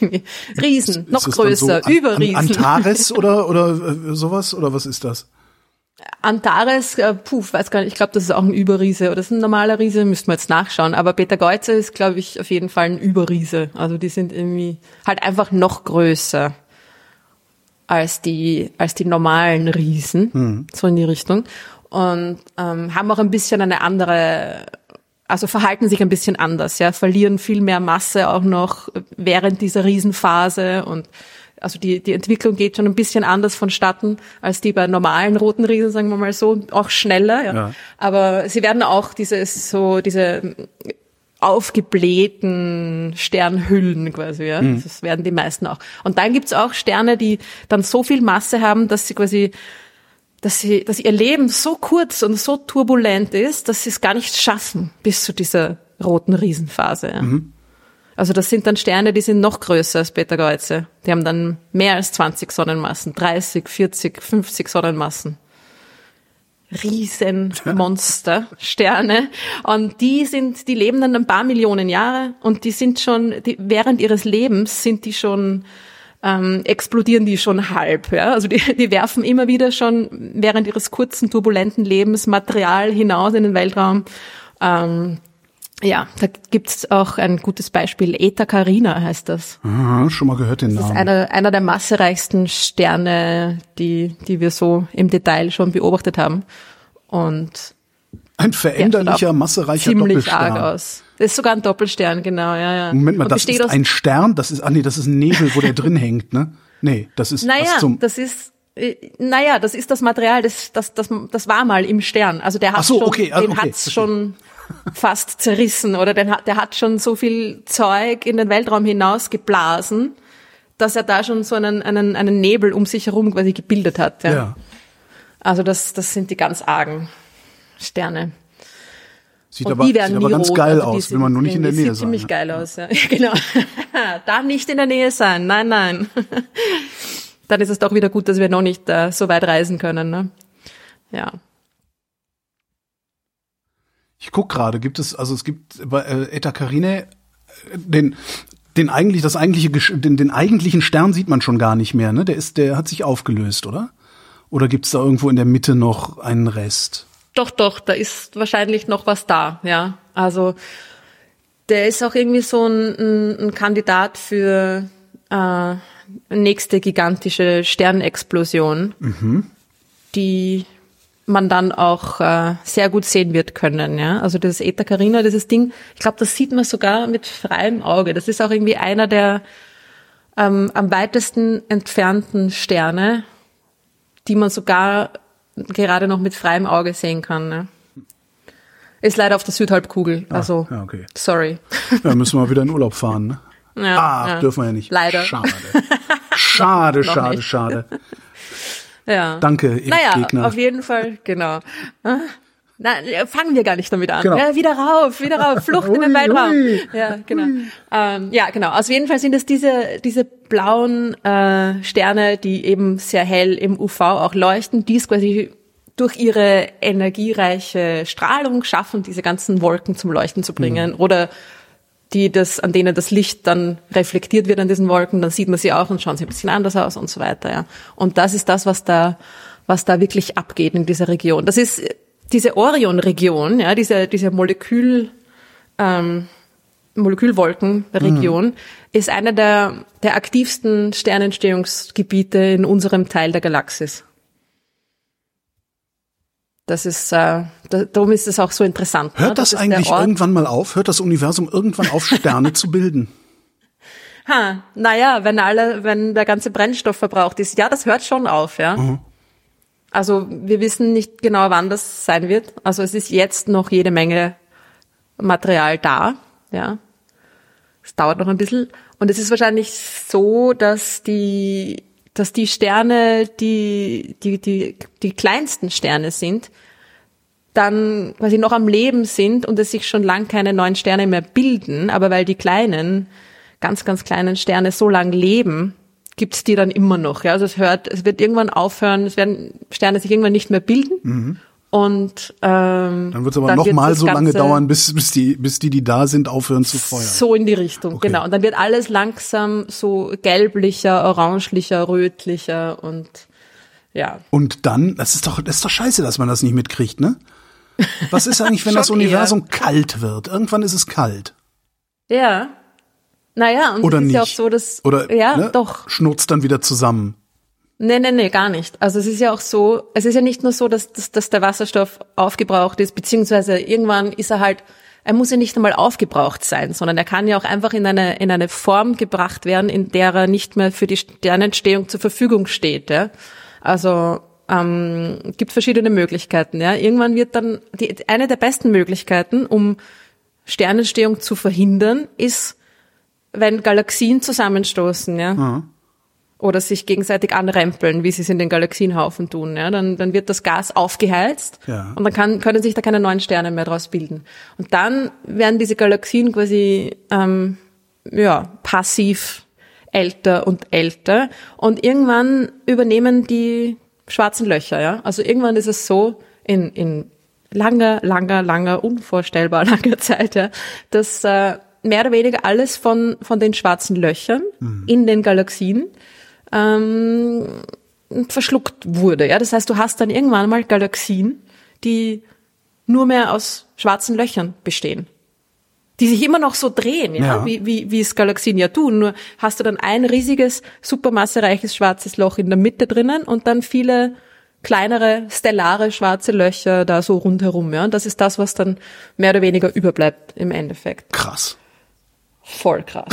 Riesen, noch größer, so Überriesen. Antares oder, oder äh, sowas? Oder was ist das? Antares, äh, puh, weiß gar nicht, ich glaube, das ist auch ein Überriese oder das ist ein normaler Riese, müssten wir jetzt nachschauen. Aber Beta Geuze ist, glaube ich, auf jeden Fall ein Überriese. Also die sind irgendwie halt einfach noch größer als die, als die normalen Riesen, mhm. so in die Richtung. Und ähm, haben auch ein bisschen eine andere, also verhalten sich ein bisschen anders, ja, verlieren viel mehr Masse auch noch während dieser Riesenphase und also die, die Entwicklung geht schon ein bisschen anders vonstatten als die bei normalen roten Riesen, sagen wir mal so, auch schneller, ja. ja. Aber sie werden auch dieses, so, diese aufgeblähten Sternhüllen quasi, ja. Mhm. Das werden die meisten auch. Und dann gibt's auch Sterne, die dann so viel Masse haben, dass sie quasi, dass sie, dass ihr Leben so kurz und so turbulent ist, dass sie es gar nicht schaffen bis zu dieser roten Riesenphase. Ja. Mhm. Also das sind dann Sterne, die sind noch größer als Beta-Geuze. Die haben dann mehr als 20 Sonnenmassen, 30, 40, 50 Sonnenmassen. Riesenmonster, Sterne. Und die sind, die leben dann ein paar Millionen Jahre und die sind schon, die, während ihres Lebens sind die schon, ähm, explodieren die schon halb. Ja? Also die, die werfen immer wieder schon während ihres kurzen, turbulenten Lebens Material hinaus in den Weltraum. Ähm, ja, da gibt's auch ein gutes Beispiel. Eta Carina heißt das. Aha, schon mal gehört den Namen. Das ist einer, einer der massereichsten Sterne, die, die wir so im Detail schon beobachtet haben. Und ein veränderlicher, massereicher ziemlich Doppelstern. arg aus. Das ist sogar ein Doppelstern, genau, ja, ja. Moment mal, das ist ein Stern, das ist, ah nee, das ist ein Nebel, wo der drin hängt, ne? Nee, das ist naja, was zum das ist äh, naja, das ist das Material, das, das, das, das war mal im Stern. Also der hat so, schon, okay, also, den okay, hat's schon fast zerrissen oder der hat, der hat schon so viel Zeug in den Weltraum hinausgeblasen, dass er da schon so einen, einen, einen Nebel um sich herum quasi gebildet hat. Ja. ja. Also das, das sind die ganz argen Sterne. Sieht aber, sieht aber ganz rot. geil also aus, wenn man nur nicht in der Nähe sein. Sieht ziemlich geil aus, ja. genau. Darf nicht in der Nähe sein. Nein, nein. Dann ist es doch wieder gut, dass wir noch nicht äh, so weit reisen können. Ne? Ja. Ich guck gerade, gibt es, also es gibt bei äh, Eta Carinae äh, den, den eigentlich, das eigentliche, den, den eigentlichen Stern sieht man schon gar nicht mehr, ne? Der ist, der hat sich aufgelöst, oder? Oder gibt's da irgendwo in der Mitte noch einen Rest? Doch, doch, da ist wahrscheinlich noch was da, ja. Also der ist auch irgendwie so ein, ein, ein Kandidat für äh, nächste gigantische Sternexplosion, mhm. die man dann auch äh, sehr gut sehen wird können. Ja? Also das Eta Carina, dieses Ding, ich glaube, das sieht man sogar mit freiem Auge. Das ist auch irgendwie einer der ähm, am weitesten entfernten Sterne, die man sogar gerade noch mit freiem Auge sehen kann. Ne? Ist leider auf der Südhalbkugel. Ah, also, ja, okay. sorry. Ja, müssen wir wieder in Urlaub fahren. Ne? Ja, Ach, ja. dürfen wir ja nicht. Leider. Schade. Schade, schade, schade. Ja. Danke, naja, Gegner. auf jeden Fall, genau. Na, fangen wir gar nicht damit an. Genau. Ja, wieder rauf, wieder rauf, Flucht in den Weltraum. Ja, genau. Ähm, ja, genau. Auf jeden Fall sind es diese, diese blauen äh, Sterne, die eben sehr hell im UV auch leuchten, die es quasi durch ihre energiereiche Strahlung schaffen, diese ganzen Wolken zum Leuchten zu bringen. Mhm. Oder die das, an denen das Licht dann reflektiert wird an diesen Wolken, dann sieht man sie auch und schauen sie ein bisschen anders aus und so weiter, ja. Und das ist das, was da, was da wirklich abgeht in dieser Region. Das ist diese Orion-Region, ja, diese, diese Molekül, ähm, Molekülwolkenregion, mhm. ist einer der, der aktivsten Sternentstehungsgebiete in unserem Teil der Galaxis. Das ist, äh, da, darum ist es auch so interessant. Hört ne? das, das eigentlich irgendwann mal auf? Hört das Universum irgendwann auf, Sterne zu bilden? Ha, naja, wenn alle, wenn der ganze Brennstoff verbraucht ist, ja, das hört schon auf, ja. Mhm. Also wir wissen nicht genau, wann das sein wird. Also es ist jetzt noch jede Menge Material da, ja. Es dauert noch ein bisschen. Und es ist wahrscheinlich so, dass die dass die Sterne, die, die, die, die kleinsten Sterne sind, dann quasi noch am Leben sind und es sich schon lang keine neuen Sterne mehr bilden, aber weil die kleinen, ganz, ganz kleinen Sterne so lang leben, gibt's die dann immer noch. Ja? Also es hört, es wird irgendwann aufhören, es werden Sterne sich irgendwann nicht mehr bilden. Mhm. Und ähm, dann wird es aber noch mal so lange dauern, bis, bis die bis die die da sind aufhören zu feuern. So in die Richtung, okay. genau. Und dann wird alles langsam so gelblicher, oranglicher, rötlicher und ja. Und dann, das ist doch das ist doch scheiße, dass man das nicht mitkriegt, ne? Was ist eigentlich, wenn das Universum eher. kalt wird? Irgendwann ist es kalt. Ja. Naja, und Oder es ist nicht. ja auch so, dass Oder ja, ne, doch. schnurzt dann wieder zusammen. Nee, nee, nee, gar nicht. Also es ist ja auch so, es ist ja nicht nur so, dass, dass, dass der Wasserstoff aufgebraucht ist, beziehungsweise irgendwann ist er halt, er muss ja nicht einmal aufgebraucht sein, sondern er kann ja auch einfach in eine, in eine Form gebracht werden, in der er nicht mehr für die Sternentstehung zur Verfügung steht. Ja? Also ähm, gibt verschiedene Möglichkeiten. Ja? Irgendwann wird dann, die, eine der besten Möglichkeiten, um Sternentstehung zu verhindern, ist, wenn Galaxien zusammenstoßen. Ja? Mhm oder sich gegenseitig anrempeln, wie sie es in den Galaxienhaufen tun. Ja, dann, dann wird das Gas aufgeheizt ja. und dann kann, können sich da keine neuen Sterne mehr draus bilden. Und dann werden diese Galaxien quasi ähm, ja, passiv älter und älter und irgendwann übernehmen die schwarzen Löcher. Ja? Also irgendwann ist es so in, in langer, langer, langer, unvorstellbar langer Zeit, ja, dass äh, mehr oder weniger alles von, von den schwarzen Löchern mhm. in den Galaxien ähm, verschluckt wurde. Ja? Das heißt, du hast dann irgendwann mal Galaxien, die nur mehr aus schwarzen Löchern bestehen. Die sich immer noch so drehen, ja, ja. Wie, wie, wie es Galaxien ja tun. Nur hast du dann ein riesiges, supermassereiches schwarzes Loch in der Mitte drinnen und dann viele kleinere, stellare schwarze Löcher da so rundherum. Ja? Und das ist das, was dann mehr oder weniger überbleibt im Endeffekt. Krass. Voll krass.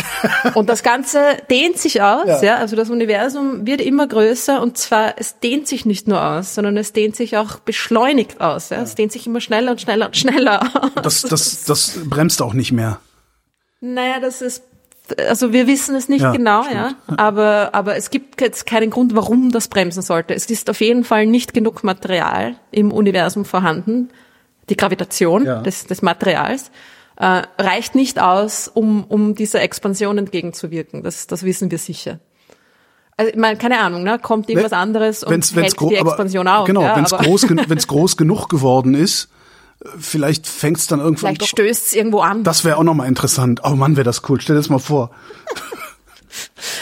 Und das Ganze dehnt sich aus, ja. ja. Also das Universum wird immer größer und zwar es dehnt sich nicht nur aus, sondern es dehnt sich auch beschleunigt aus. Ja? ja. Es dehnt sich immer schneller und schneller und schneller aus. Das, das, das bremst auch nicht mehr. Naja, das ist also wir wissen es nicht ja, genau, stimmt. ja, aber aber es gibt jetzt keinen Grund, warum das bremsen sollte. Es ist auf jeden Fall nicht genug Material im Universum vorhanden, die Gravitation ja. des, des Materials äh, reicht nicht aus, um, um dieser Expansion entgegenzuwirken. Das, das wissen wir sicher. Also, ich meine, keine Ahnung, ne? kommt irgendwas anderes und wenn's, wenn's hält die Expansion aber, auf. Genau, ja, wenn es groß, groß genug geworden ist, Vielleicht fängt's dann irgendwann Vielleicht stößt's irgendwo an. Das wäre auch nochmal interessant. Oh Mann, wäre das cool. Stell dir das mal vor.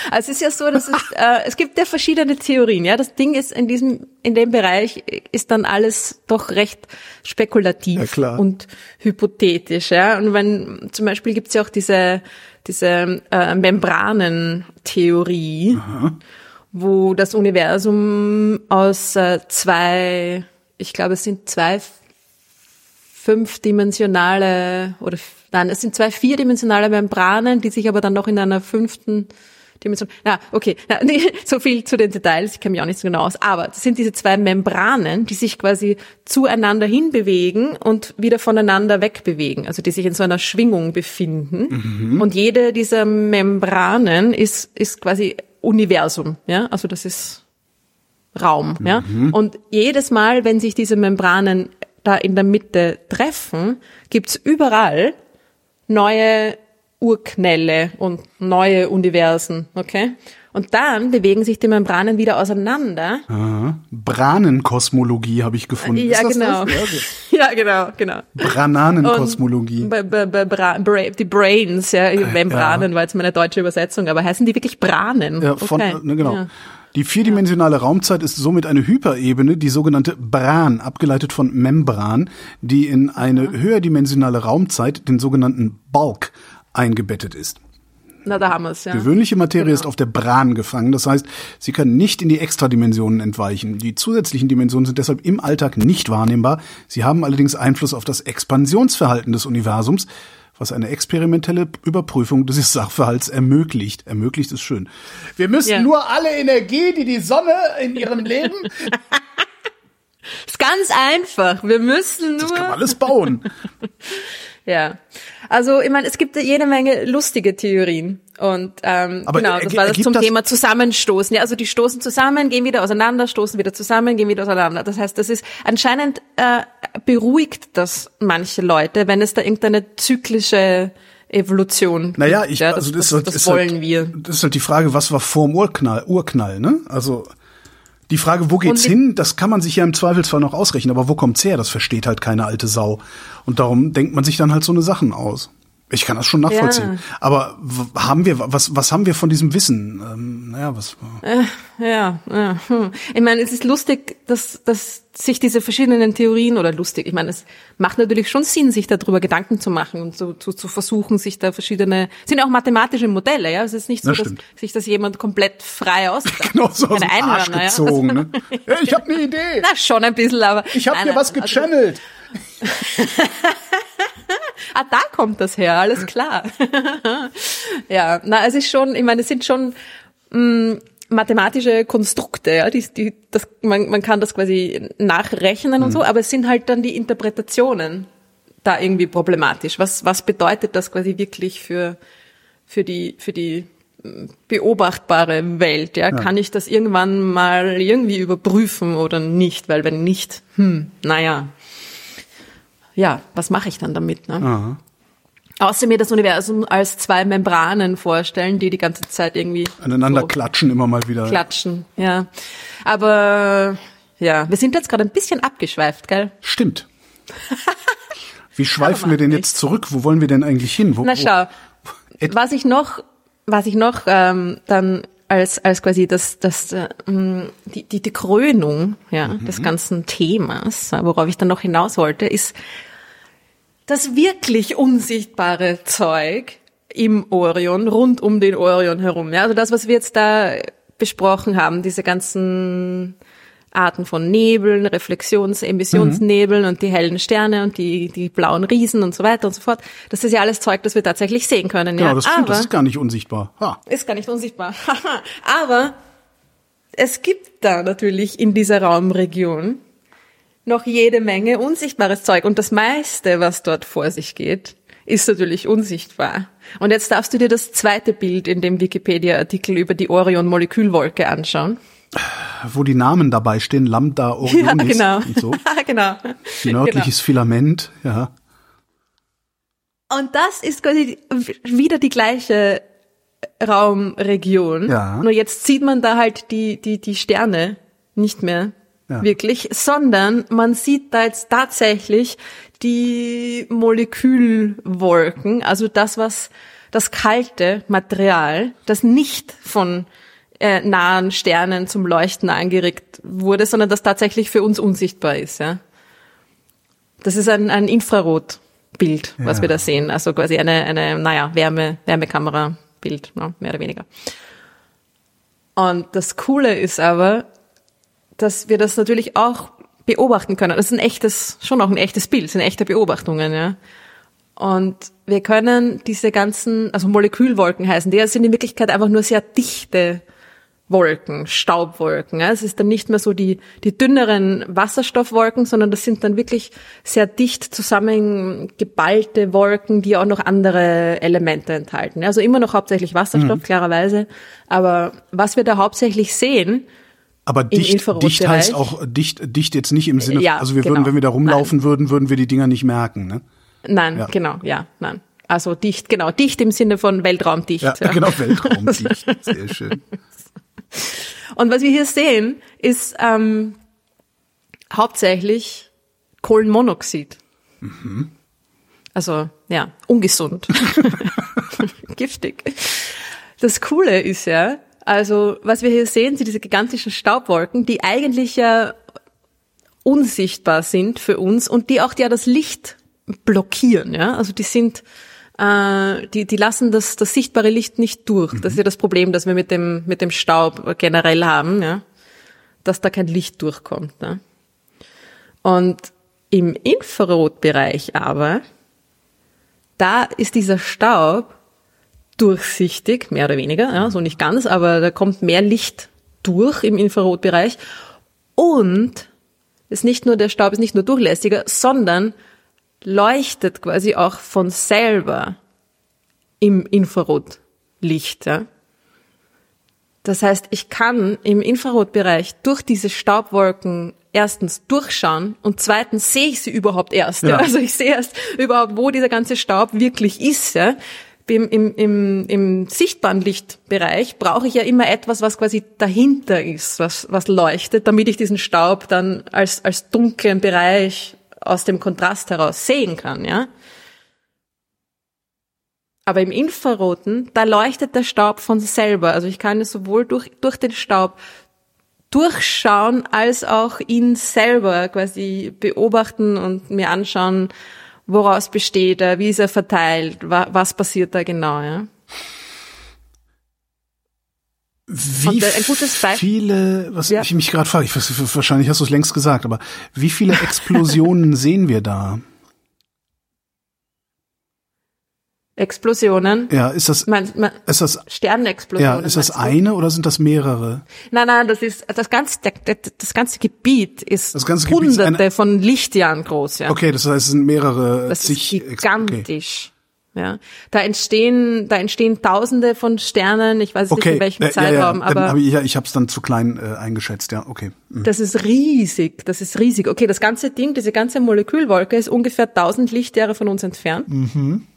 Also es ist ja so, dass es, äh, es gibt ja verschiedene Theorien. Ja, das Ding ist in diesem in dem Bereich ist dann alles doch recht spekulativ Ja, und hypothetisch. Ja, und wenn zum Beispiel gibt's ja auch diese diese äh, Membranentheorie, wo das Universum aus äh, zwei, ich glaube, es sind zwei fünfdimensionale oder nein, es sind zwei vierdimensionale Membranen, die sich aber dann noch in einer fünften Dimension. Ja, okay, ja, nee, so viel zu den Details, ich kenne mich auch nicht so genau aus. Aber das sind diese zwei Membranen, die sich quasi zueinander hinbewegen und wieder voneinander wegbewegen, also die sich in so einer Schwingung befinden. Und jede dieser Membranen ist ist quasi Universum, ja, also das ist Raum, ja. Und jedes Mal, wenn sich diese Membranen da in der Mitte treffen, gibt's überall neue Urknälle und neue Universen, okay? Und dann bewegen sich die Membranen wieder auseinander. Aha. Branenkosmologie habe ich gefunden. ja, genau. Ja. Ja, genau, genau. Brananenkosmologie. Bra Bra die Brains, ja, Membranen war jetzt meine deutsche Übersetzung, aber heißen die wirklich Branen? Ja, von, okay. ne, genau. Ja. Die vierdimensionale Raumzeit ist somit eine Hyperebene, die sogenannte Bran, abgeleitet von Membran, die in eine höherdimensionale Raumzeit, den sogenannten Bulk, eingebettet ist. Na, da haben wir's, ja. Gewöhnliche Materie Genau. ist auf der Bran gefangen, das heißt, sie kann nicht in die Extradimensionen entweichen. Die zusätzlichen Dimensionen sind deshalb im Alltag nicht wahrnehmbar. Sie haben allerdings Einfluss auf das Expansionsverhalten des Universums, was eine experimentelle Überprüfung dieses Sachverhalts ermöglicht. Ermöglicht ist schön. Wir müssen Ja. nur alle Energie, die die Sonne in ihrem Leben, Ist ganz einfach. Wir müssen das kann man nur. alles bauen. Ja. Also, ich meine, es gibt jede Menge lustige Theorien. Und ähm, Aber genau, das war das zum das- Thema Zusammenstoßen. Ja, also die stoßen zusammen, gehen wieder auseinander, stoßen wieder zusammen, gehen wieder auseinander. Das heißt, das ist anscheinend äh, beruhigt das manche Leute, wenn es da irgendeine zyklische Evolution Naja, ich, ja, das, also das, das, ist, das ist wollen halt, wir. Das ist halt die Frage, was war vorm Urknall, Urknall, ne? Also die Frage, wo geht's hin, das kann man sich ja im Zweifelsfall noch ausrechnen, aber wo kommt's her? Das versteht halt keine alte Sau. Und darum denkt man sich dann halt so eine Sachen aus. Ich kann das schon nachvollziehen. Aber w- haben wir, was, was haben wir von diesem Wissen? Ähm, naja, was, Ja, ja. Hm. Ich meine, es ist lustig, dass, dass sich diese verschiedenen Theorien oder lustig, ich meine, es macht natürlich schon Sinn, sich darüber Gedanken zu machen und so zu, zu versuchen, sich da verschiedene, sind ja auch mathematische Modelle, ja. Es ist nicht so, Das dass sich das jemand komplett frei ausdenkt. genau so aus dem Arsch gezogen, ja. ne? Ja, ich habe eine Idee. Na, schon ein bisschen, aber. Ich habe hier nein, was also- gechannelt. Ah, da kommt das her, alles klar. ja, na, es ist schon, ich meine, es sind schon mh, mathematische Konstrukte, ja, die, die, das, man, man kann das quasi nachrechnen und so, aber es sind halt dann die Interpretationen da irgendwie problematisch. Was, was bedeutet das quasi wirklich für, für die, für die mh, beobachtbare Welt, ja? Kann ich das irgendwann mal irgendwie überprüfen oder nicht? Weil wenn nicht, hm, naja, ja, was mache ich dann damit? Ne? Aha. Außer mir das Universum als zwei Membranen vorstellen, die die ganze Zeit irgendwie Aneinander so klatschen immer mal wieder. klatschen. Ja, aber ja, wir sind jetzt gerade ein bisschen abgeschweift, gell? Stimmt. Wie schweifen wir denn jetzt zurück? Wo wollen wir denn eigentlich hin? Wo, Na schau, was ich noch, was ich noch ähm, dann als als quasi das das äh, mh, die, die die Krönung ja Mhm. des ganzen Themas, äh, worauf ich dann noch hinaus wollte, ist das wirklich unsichtbare Zeug im Orion, rund um den Orion herum. Ja, also das, was wir jetzt da besprochen haben, diese ganzen Arten von Nebeln, Reflexions-, Emissionsnebeln und die hellen Sterne und die, die blauen Riesen und so weiter und so fort. Das ist ja alles Zeug, das wir tatsächlich sehen können. Genau, ja. das stimmt, das ist gar nicht unsichtbar. Ha. ist gar nicht unsichtbar. Aber es gibt da natürlich in dieser Raumregion noch jede Menge unsichtbares Zeug. Und das meiste, was dort vor sich geht, ist natürlich unsichtbar. Und jetzt darfst du dir das zweite Bild in dem Wikipedia-Artikel über die Orion-Molekülwolke anschauen. Wo die Namen dabei stehen, Lambda Orionis Ja, genau. und so. genau. Nördliches Filament, ja. Und das ist quasi wieder die gleiche Raumregion. Ja. Nur jetzt sieht man da halt die, die, die Sterne nicht mehr ja. wirklich, sondern man sieht da jetzt tatsächlich die Molekülwolken, also das, was das kalte Material, das nicht von äh, nahen Sternen zum Leuchten angeregt wurde, sondern das tatsächlich für uns unsichtbar ist. Ja. Das ist ein, ein Infrarotbild, was ja. wir da sehen. Also quasi eine, eine naja, Wärme, Wärmekamera-Bild, ne, mehr oder weniger. Und das Coole ist aber, dass wir das natürlich auch beobachten können. Das ist ein echtes, schon auch ein echtes Bild, sind echte Beobachtungen, ja. Und wir können diese ganzen, also Molekülwolken heißen, die sind in Wirklichkeit einfach nur sehr dichte Wolken, Staubwolken. Ja. Es ist dann nicht mehr so die, die dünneren Wasserstoffwolken, sondern das sind dann wirklich sehr dicht zusammengeballte Wolken, die auch noch andere Elemente enthalten. Also immer noch hauptsächlich Wasserstoff, mhm. klarerweise. Aber was wir da hauptsächlich sehen, aber dicht, dicht heißt auch dicht, dicht jetzt nicht im Sinne, ja, also wir genau. würden, wenn wir da rumlaufen nein. würden, würden wir die Dinger nicht merken, ne? Nein, ja. genau, ja, nein. Also dicht, genau, dicht im Sinne von Weltraumdicht. Ja, ja. genau, Weltraumdicht. Sehr schön. Und was wir hier sehen, ist ähm, hauptsächlich Kohlenmonoxid. Mhm. Also ja, ungesund, giftig. Das Coole ist ja, also was wir hier sehen, sind diese gigantischen Staubwolken, die eigentlich ja unsichtbar sind für uns und die auch ja das Licht blockieren. Ja, also die sind äh, die, die lassen das, das sichtbare Licht nicht durch. Das ist ja das Problem, das wir mit dem, mit dem Staub generell haben, ja? dass da kein Licht durchkommt. Ne? Und im Infrarotbereich aber, da ist dieser Staub durchsichtig, mehr oder weniger, ja, so nicht ganz, aber da kommt mehr Licht durch im Infrarotbereich und ist nicht nur der Staub ist nicht nur durchlässiger, sondern leuchtet quasi auch von selber im Infrarotlicht. Ja? Das heißt, ich kann im Infrarotbereich durch diese Staubwolken erstens durchschauen und zweitens sehe ich sie überhaupt erst. Ja. Ja? Also ich sehe erst überhaupt, wo dieser ganze Staub wirklich ist. Ja? Im, im, im, im sichtbaren Lichtbereich brauche ich ja immer etwas, was quasi dahinter ist, was, was leuchtet, damit ich diesen Staub dann als, als dunklen Bereich aus dem Kontrast heraus sehen kann, ja. Aber im Infraroten, da leuchtet der Staub von selber. Also ich kann es sowohl durch, durch den Staub durchschauen, als auch ihn selber quasi beobachten und mir anschauen, woraus besteht er, wie ist er verteilt, was passiert da genau, ja. Wie viele, was ja. ich mich gerade frage, ich, wahrscheinlich hast du es längst gesagt, aber wie viele Explosionen sehen wir da? Explosionen. Ja, ist das, man, man, ist das Sternenexplosionen? Ja, ist das eine oder sind das mehrere? Nein, nein, das ist das ganze das ganze Gebiet ist das ganze Gebiet Hunderte ist von Lichtjahren groß. Ja. Okay, das heißt, es sind mehrere. Das zig ist gigantisch. Ja, da entstehen, da entstehen Tausende von Sternen. Ich weiß okay. nicht in welchem äh, Zeitraum, ja, ja. aber hab ich, ja, ich habe es dann zu klein äh, eingeschätzt. Ja, okay. Mhm. Das ist riesig. Das ist riesig. Okay, das ganze Ding, diese ganze Molekülwolke ist ungefähr 1000 Lichtjahre von uns entfernt. Mhm.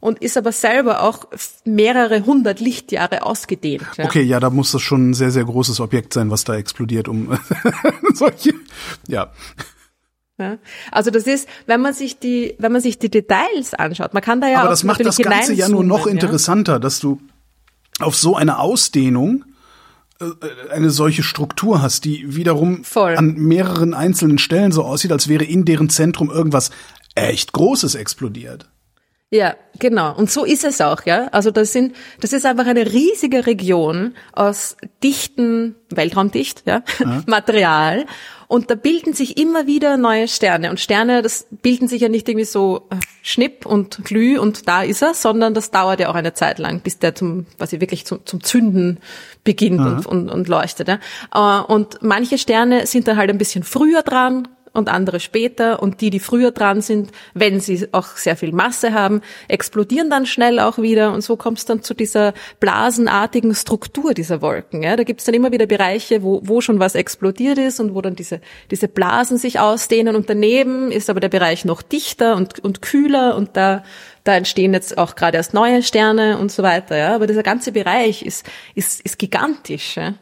Und ist aber selber auch mehrere hundert Lichtjahre ausgedehnt. Ja. Okay, ja, da muss das schon ein sehr, sehr großes Objekt sein, was da explodiert, um solche. Ja. Ja. Also das ist, wenn man sich die, wenn man sich die Details anschaut, man kann da ja Aber auch das macht das Ganze ja nur noch interessanter, ja? dass du auf so eine Ausdehnung äh, eine solche Struktur hast, die wiederum Voll. an mehreren einzelnen Stellen so aussieht, als wäre in deren Zentrum irgendwas echt Großes explodiert. Ja, genau. Und so ist es auch, ja. Also das sind, das ist einfach eine riesige Region aus dichten, weltraumdicht, ja, ja. Material. Und da bilden sich immer wieder neue Sterne. Und Sterne, das bilden sich ja nicht irgendwie so äh, Schnipp und Glüh und da ist er, sondern das dauert ja auch eine Zeit lang, bis der zum, was ich wirklich zum, zum Zünden beginnt und, und, und leuchtet. Ja. Äh, und manche Sterne sind dann halt ein bisschen früher dran, und andere später. Und die, die früher dran sind, wenn sie auch sehr viel Masse haben, explodieren dann schnell auch wieder. Und so kommt es dann zu dieser blasenartigen Struktur dieser Wolken. Ja, da gibt es dann immer wieder Bereiche, wo, wo schon was explodiert ist und wo dann diese, diese Blasen sich ausdehnen. Und daneben ist aber der Bereich noch dichter und, und kühler und da da entstehen jetzt auch gerade erst neue Sterne und so weiter. Ja. Aber dieser ganze Bereich ist, ist, ist gigantisch. Ja.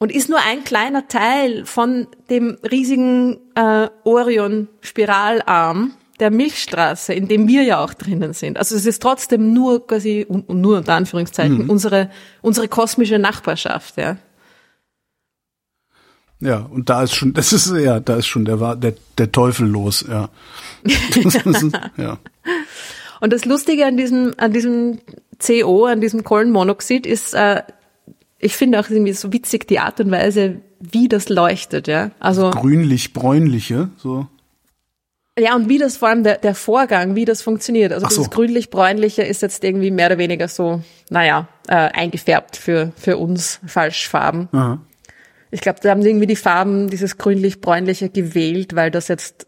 Und ist nur ein kleiner Teil von dem riesigen äh, Orion-Spiralarm der Milchstraße, in dem wir ja auch drinnen sind. Also es ist trotzdem nur quasi, und nur unter Anführungszeichen, mhm. unsere, unsere kosmische Nachbarschaft, ja. Ja, und da ist schon, das ist, ja, da ist schon der, der, der Teufel los, ja. ja. Und das Lustige an diesem, an diesem CO, an diesem Kohlenmonoxid ist, äh, ich finde auch irgendwie so witzig die Art und Weise, wie das leuchtet, ja. Also. Grünlich-bräunliche, so. Ja, und wie das vor allem der, der Vorgang, wie das funktioniert. Also so. das grünlich-bräunliche ist jetzt irgendwie mehr oder weniger so, naja, äh, eingefärbt für, für uns Falschfarben. Aha. Ich glaube, da haben sie irgendwie die Farben, dieses grünlich-bräunliche gewählt, weil das jetzt,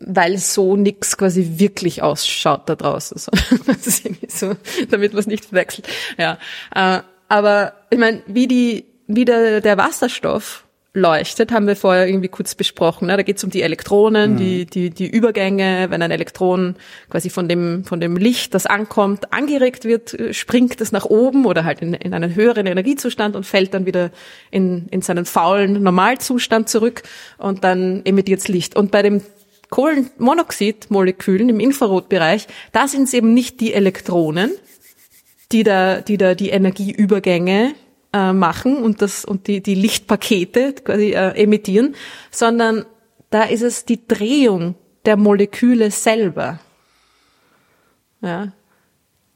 weil so nix quasi wirklich ausschaut da draußen. Das ist irgendwie so, damit man es nicht verwechselt. Ja. Äh, aber ich meine, wie die, wie der, der Wasserstoff leuchtet, haben wir vorher irgendwie kurz besprochen. Ne? Da geht es um die Elektronen, mhm. die, die, die Übergänge. Wenn ein Elektron quasi von dem, von dem Licht, das ankommt, angeregt wird, springt es nach oben oder halt in, in einen höheren Energiezustand und fällt dann wieder in, in seinen faulen Normalzustand zurück und dann emittiert es Licht. Und bei dem Kohlenmonoxidmolekülen im Infrarotbereich, da sind es eben nicht die Elektronen, die da, die da die Energieübergänge äh, machen und das und die die Lichtpakete quasi äh, emittieren, sondern da ist es die Drehung der Moleküle selber. Ja,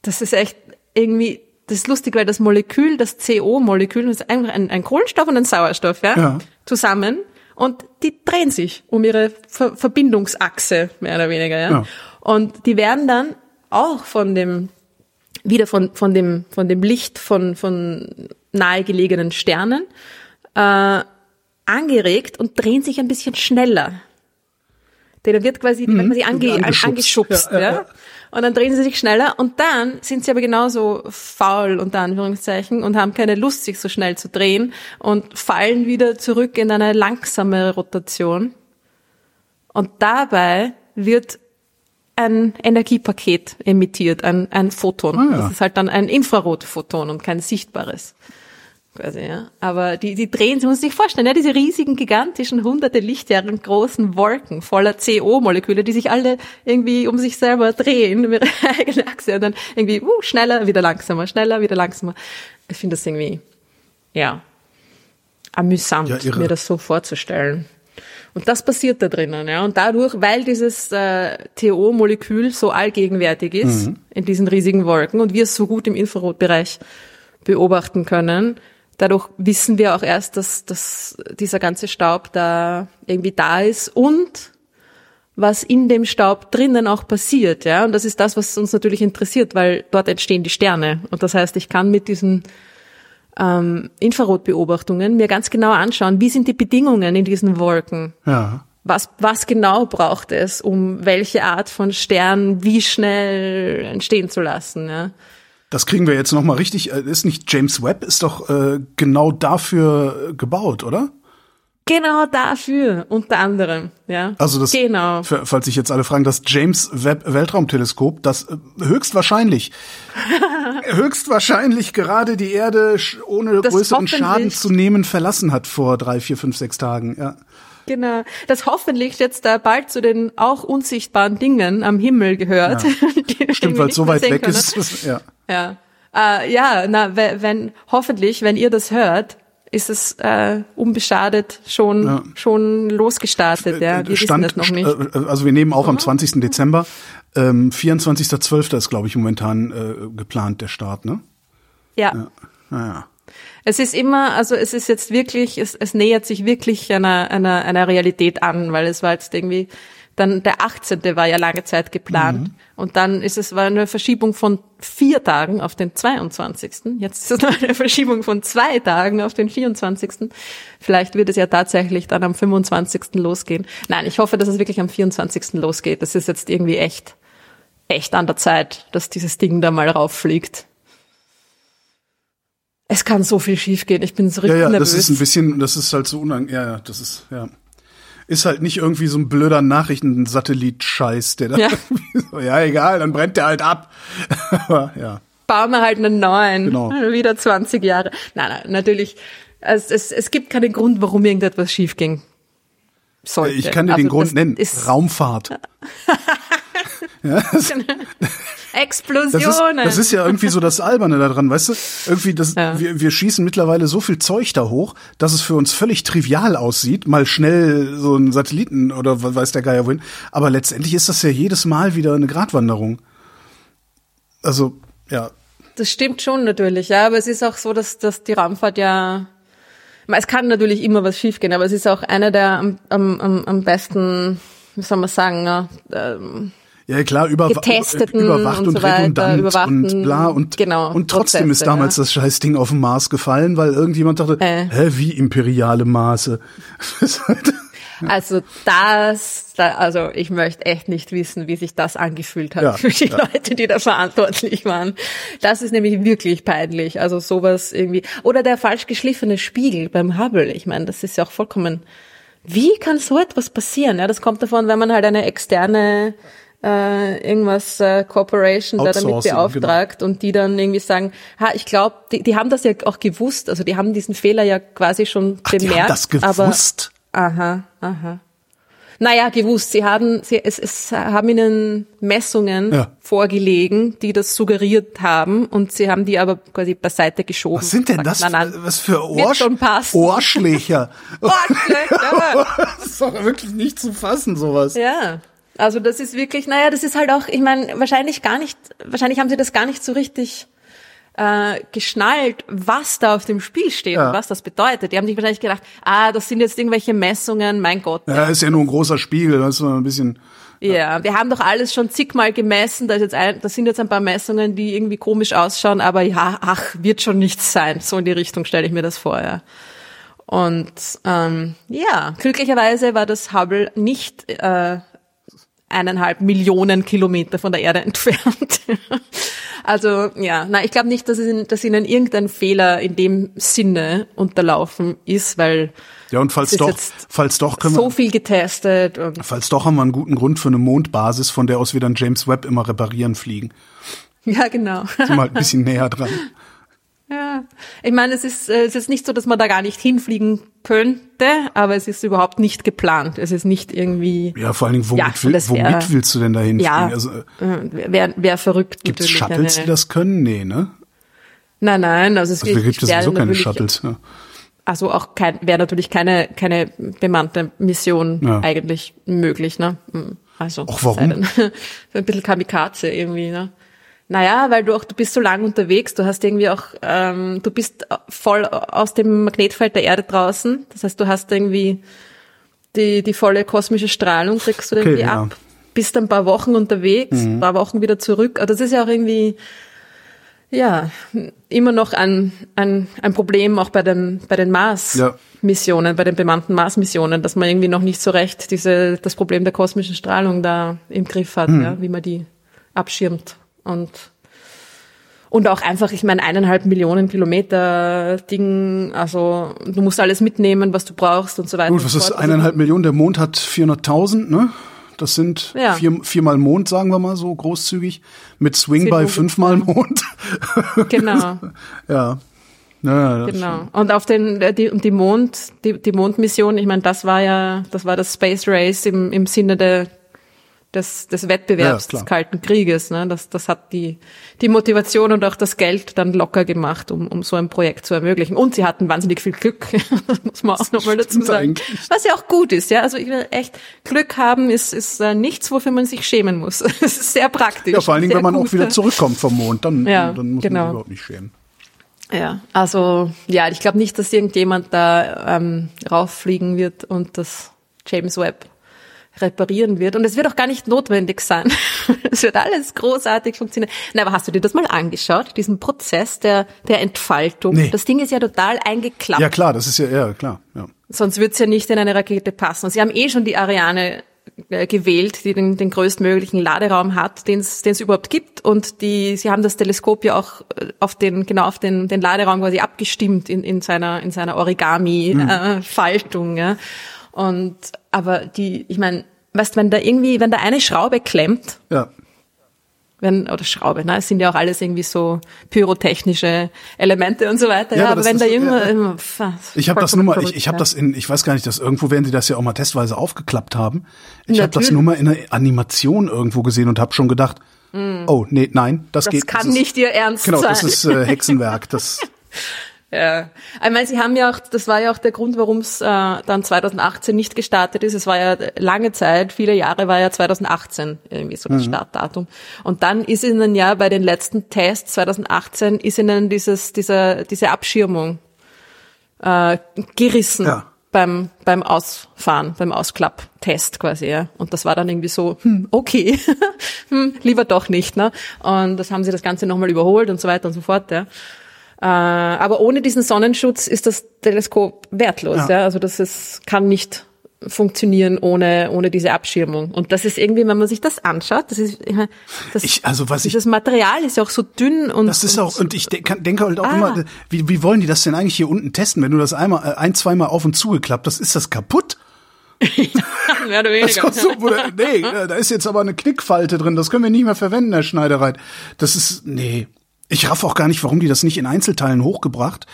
das ist echt irgendwie das ist lustig, weil das Molekül, das CO-Molekül, ist einfach ein, ein Kohlenstoff und ein Sauerstoff, ja, ja, zusammen und die drehen sich um ihre Ver Verbindungsachse mehr oder weniger, ja? ja. Und die werden dann auch von dem wieder von, von, dem, von dem Licht von, von nahegelegenen Sternen äh, angeregt und drehen sich ein bisschen schneller. Denn wird quasi, mhm. quasi ange, angeschubst. angeschubst ja, ja. ja, Und dann drehen sie sich schneller und dann sind sie aber genauso faul, unter Anführungszeichen, und haben keine Lust, sich so schnell zu drehen und fallen wieder zurück in eine langsame Rotation. Und dabei wird ein Energiepaket emittiert, ein, ein Photon. Ah, ja. Das ist halt dann ein Infrarotphoton und kein sichtbares. Quasi, ja. Aber die, die drehen, Sie müssen sich vorstellen, ja, diese riesigen, gigantischen, hunderte Lichtjahre großen Wolken voller CO-Moleküle, die sich alle irgendwie um sich selber drehen, um ihre eigene Achse und dann irgendwie, uh, schneller, wieder langsamer, schneller, wieder langsamer. Ich finde das irgendwie, ja, amüsant, ja, mir das so vorzustellen. Und das passiert da drinnen, ja. Und dadurch, weil dieses äh, TO-Molekül so allgegenwärtig ist mhm. in diesen riesigen Wolken und wir es so gut im Infrarotbereich beobachten können, dadurch wissen wir auch erst, dass, dass dieser ganze Staub da irgendwie da ist und was in dem Staub drinnen auch passiert, ja. Und das ist das, was uns natürlich interessiert, weil dort entstehen die Sterne. Und das heißt, ich kann mit diesen ähm, Infrarotbeobachtungen mir ganz genau anschauen, wie sind die Bedingungen in diesen Wolken. Ja. Was, was genau braucht es, um welche Art von Stern wie schnell entstehen zu lassen. Ja? Das kriegen wir jetzt noch mal richtig. Äh, ist nicht James Webb ist doch äh, genau dafür äh, gebaut, oder? Genau dafür, unter anderem, ja. Also das, genau. falls sich jetzt alle fragen, das James Webb Weltraumteleskop, das äh, höchstwahrscheinlich, höchstwahrscheinlich gerade die Erde ohne das größeren Schaden zu nehmen verlassen hat vor drei, vier, fünf, sechs Tagen, ja. Genau, das hoffentlich jetzt da bald zu den auch unsichtbaren Dingen am Himmel gehört. Ja. Stimmt, weil es so weit weg können. ist. ja. Ja. Äh, ja, na, wenn hoffentlich, wenn ihr das hört, ist es äh, unbeschadet schon ja. schon losgestartet. Ja, wir Stand, wissen das noch nicht. Äh, also wir nehmen auch am 20. Dezember. Ähm, 24.12. ist, glaube ich, momentan äh, geplant der Start, ne? Ja. ja. Naja. Es ist immer, also es ist jetzt wirklich, es, es nähert sich wirklich einer, einer, einer Realität an, weil es war jetzt irgendwie dann der 18. war ja lange Zeit geplant. Mhm. Und dann ist es war eine Verschiebung von vier Tagen auf den 22. Jetzt ist es noch eine Verschiebung von zwei Tagen auf den 24. Vielleicht wird es ja tatsächlich dann am 25. losgehen. Nein, ich hoffe, dass es wirklich am 24. losgeht. Das ist jetzt irgendwie echt, echt an der Zeit, dass dieses Ding da mal rauffliegt. Es kann so viel schiefgehen. Ich bin so richtig ja, ja, nervös. Das ist ein bisschen, das ist halt so unangenehm. Ja, ja, das ist, ja ist halt nicht irgendwie so ein blöder Nachrichtensatellit-Scheiß, der da ja. so, ja egal, dann brennt der halt ab. Aber ja. Bauen wir halt einen neuen. Genau. Wieder 20 Jahre. Nein, nein, natürlich Also es, es gibt keinen Grund, warum irgendetwas schiefging sollte. Ich kann dir also den Grund nennen. Raumfahrt. ja, das, Explosionen. Das ist, das ist, ja irgendwie so das Alberne daran, weißt du? Irgendwie, das, ja. wir, wir schießen mittlerweile so viel Zeug da hoch, dass es für uns völlig trivial aussieht, mal schnell so einen Satelliten oder weiß der Geier wohin. Aber letztendlich ist das ja jedes Mal wieder eine Gratwanderung. Also, ja. Das stimmt schon natürlich, ja, aber es ist auch so, dass, dass die Raumfahrt ja es kann natürlich immer was schiefgehen, aber es ist auch einer der am, am, am besten, wie soll man sagen, ja, ähm, ja klar, über, getesteten überwacht und, und so weiter, redundant und bla und genau, und trotzdem Prozesse, ist damals ja. das Scheißding auf den Mars gefallen, weil irgendjemand dachte, äh. hä, wie imperiale Maße. Also das, da, also ich möchte echt nicht wissen, wie sich das angefühlt hat ja, für die ja. Leute, die da verantwortlich waren. Das ist nämlich wirklich peinlich. Also sowas irgendwie. Oder der falsch geschliffene Spiegel beim Hubble. Ich meine, das ist ja auch vollkommen. Wie kann so etwas passieren? Ja, das kommt davon, wenn man halt eine externe äh, irgendwas äh, Corporation da damit beauftragt genau. und die dann irgendwie sagen, ha, ich glaube, die, die haben das ja auch gewusst, also die haben diesen Fehler ja quasi schon Ach, bemerkt. Die haben das gewusst. Aha, aha. Naja, gewusst, sie haben, sie, es, es haben ihnen Messungen Ja. vorgelegen, die das suggeriert haben und sie haben die aber quasi beiseite geschoben. Was sind denn das? Nein, nein. Was für Ohrsch passen. Ohrschlächer? Ohrschlächer. das ist doch wirklich nicht zu fassen, sowas. Ja. Also das ist wirklich, naja, das ist halt auch, ich meine, wahrscheinlich gar nicht, wahrscheinlich haben sie das gar nicht so richtig äh, geschnallt, was da auf dem Spiel steht Ja. und was das bedeutet. Die haben sich wahrscheinlich gedacht, ah, das sind jetzt irgendwelche Messungen, mein Gott. Ja, ist ja nur ein großer Spiegel, das ist ein bisschen. Ja, wir haben doch alles schon zigmal gemessen. Da, ist jetzt ein, da sind jetzt ein paar Messungen, die irgendwie komisch ausschauen, aber ja, ach, wird schon nichts sein. So in die Richtung stelle ich mir das vor, ja. Und ähm, ja, glücklicherweise war das Hubble nicht äh, eineinhalb Millionen Kilometer von der Erde entfernt. also ja, na, ich glaube nicht, dass, es, dass ihnen irgendein Fehler in dem Sinne unterlaufen ist, weil Ja, und falls doch, falls doch können so wir, viel getestet und falls doch haben wir einen guten Grund für eine Mondbasis, von der aus wir dann James Webb immer reparieren fliegen. ja genau. Sind wir halt ein bisschen näher dran. Ja, ich meine, es ist, äh, es ist nicht so, dass man da gar nicht hinfliegen könnte, aber es ist überhaupt nicht geplant. Es ist nicht irgendwie, Ja, vor allen Dingen, womit, Ja, will, womit wär- willst du denn da hinfliegen? ja, Also, äh, wäre wär verrückt gibt's natürlich. Shuttles, eine- die das können? Nee, ne? Nein, nein, also es Also, gibt es sowieso keine Shuttles. Ja. Also auch kein, wäre natürlich keine, keine bemannte Mission Ja. eigentlich möglich, ne? Hm, Also. Och, warum? ein bisschen Kamikaze irgendwie, ne? Naja, weil du auch, du bist so lang unterwegs, du hast irgendwie auch, ähm, du bist voll aus dem Magnetfeld der Erde draußen. Das heißt, du hast irgendwie die, die volle kosmische Strahlung, kriegst du Okay, irgendwie ja. ab. Bist ein paar Wochen unterwegs, Mhm. ein paar Wochen wieder zurück. Also das ist ja auch irgendwie, ja, immer noch ein, ein, ein Problem auch bei den, bei den Mars-Missionen, bei den bemannten Mars-Missionen, dass man irgendwie noch nicht so recht diese, das Problem der kosmischen Strahlung da im Griff hat, Hm. ja, wie man die abschirmt und und auch einfach, ich meine, eineinhalb Millionen Kilometer Ding, also du musst alles mitnehmen, was du brauchst und so weiter. Gut, was ist. Also, eineinhalb Millionen? Der Mond hat 400.000, ne? Das sind Ja. vier, viermal Mond, sagen wir mal so großzügig. Mit Swing bei fünfmal Mond. Genau. ja. Ja, Genau. Und auf den äh, die, die Mond, die, die Mondmission, ich meine, das war ja, das war das Space Race im, im Sinne der, des, des Wettbewerbs Ja, des Kalten Krieges. Ne? Das, das hat die, die Motivation und auch das Geld dann locker gemacht, um, um so ein Projekt zu ermöglichen. Und sie hatten wahnsinnig viel Glück, das muss man auch nochmal dazu sagen. eigentlich. Was ja auch gut ist, ja. Also ich will echt Glück haben ist, ist äh, nichts, wofür man sich schämen muss. Es ist sehr praktisch. Ja, vor allen Dingen, wenn man gut. auch wieder zurückkommt vom Mond, dann, Ja, dann muss man genau. sich überhaupt nicht schämen. Ja, also ja, ich glaube nicht, dass irgendjemand da ähm, rauffliegen wird und das James Webb reparieren wird. Und es wird auch gar nicht notwendig sein. Es wird alles großartig funktionieren. Na, aber hast du dir das mal angeschaut, diesen Prozess der, der Entfaltung? Nee. Das Ding ist ja total eingeklappt. Ja, klar, das ist ja, ja, klar. Ja. Sonst wird's ja nicht in eine Rakete passen. Und sie haben eh schon die Ariane äh, gewählt, die den, den größtmöglichen Laderaum hat, den es überhaupt gibt. Und die, sie haben das Teleskop ja auch äh, auf den, genau auf den, den Laderaum quasi abgestimmt in, in seiner, in seiner Origami-Faltung. ja. Und, aber die, ich meine, weißt, wenn da irgendwie, wenn da eine Schraube klemmt, ja. wenn, oder Schraube, ne? Es sind ja auch alles irgendwie so pyrotechnische Elemente und so weiter. Ja, ja aber wenn da immer, ja, immer ich habe das nur mal, ich, ich habe das in, ich weiß gar nicht, dass irgendwo werden sie das ja auch mal testweise aufgeklappt haben. Ich habe das nur mal in einer Animation irgendwo gesehen und habe schon gedacht, mm. oh nee, nein, das, das geht. Kann das kann nicht ihr Ernst genau, sein. Genau, das ist äh, Hexenwerk. Das Ja, ich meine, sie haben ja auch, das war ja auch der Grund, warum es äh, dann 2018 nicht gestartet ist. Es war ja lange Zeit, viele Jahre war ja 2018 irgendwie so das mhm. Startdatum. Und dann ist ihnen ja bei den letzten Tests 2018 ist ihnen dieses, dieser, diese Abschirmung äh, gerissen. Ja. Beim, beim Ausfahren, beim Ausklapptest quasi, ja. Und das war dann irgendwie so, hm, okay, hm, lieber doch nicht, ne? Und das haben sie das Ganze nochmal überholt und so weiter und so fort, ja. Äh, aber ohne diesen Sonnenschutz ist das Teleskop wertlos. Ja. ja? Also das ist, kann nicht funktionieren ohne ohne diese Abschirmung und das ist irgendwie wenn man sich das anschaut das ist das ich, also was ich, Material ist ja auch so dünn und das ist auch und ich denke, denke halt auch ah. immer wie, wie wollen die das denn eigentlich hier unten testen wenn du das einmal äh, ein zweimal auf und zugeklappt das ist das kaputt mehr oder weniger. So, nee, da ist jetzt aber eine Knickfalte drin, das können wir nicht mehr verwenden, Herr Schneidereit. Das ist, nee, ich raff auch gar nicht, warum die das nicht in Einzelteilen hochgebracht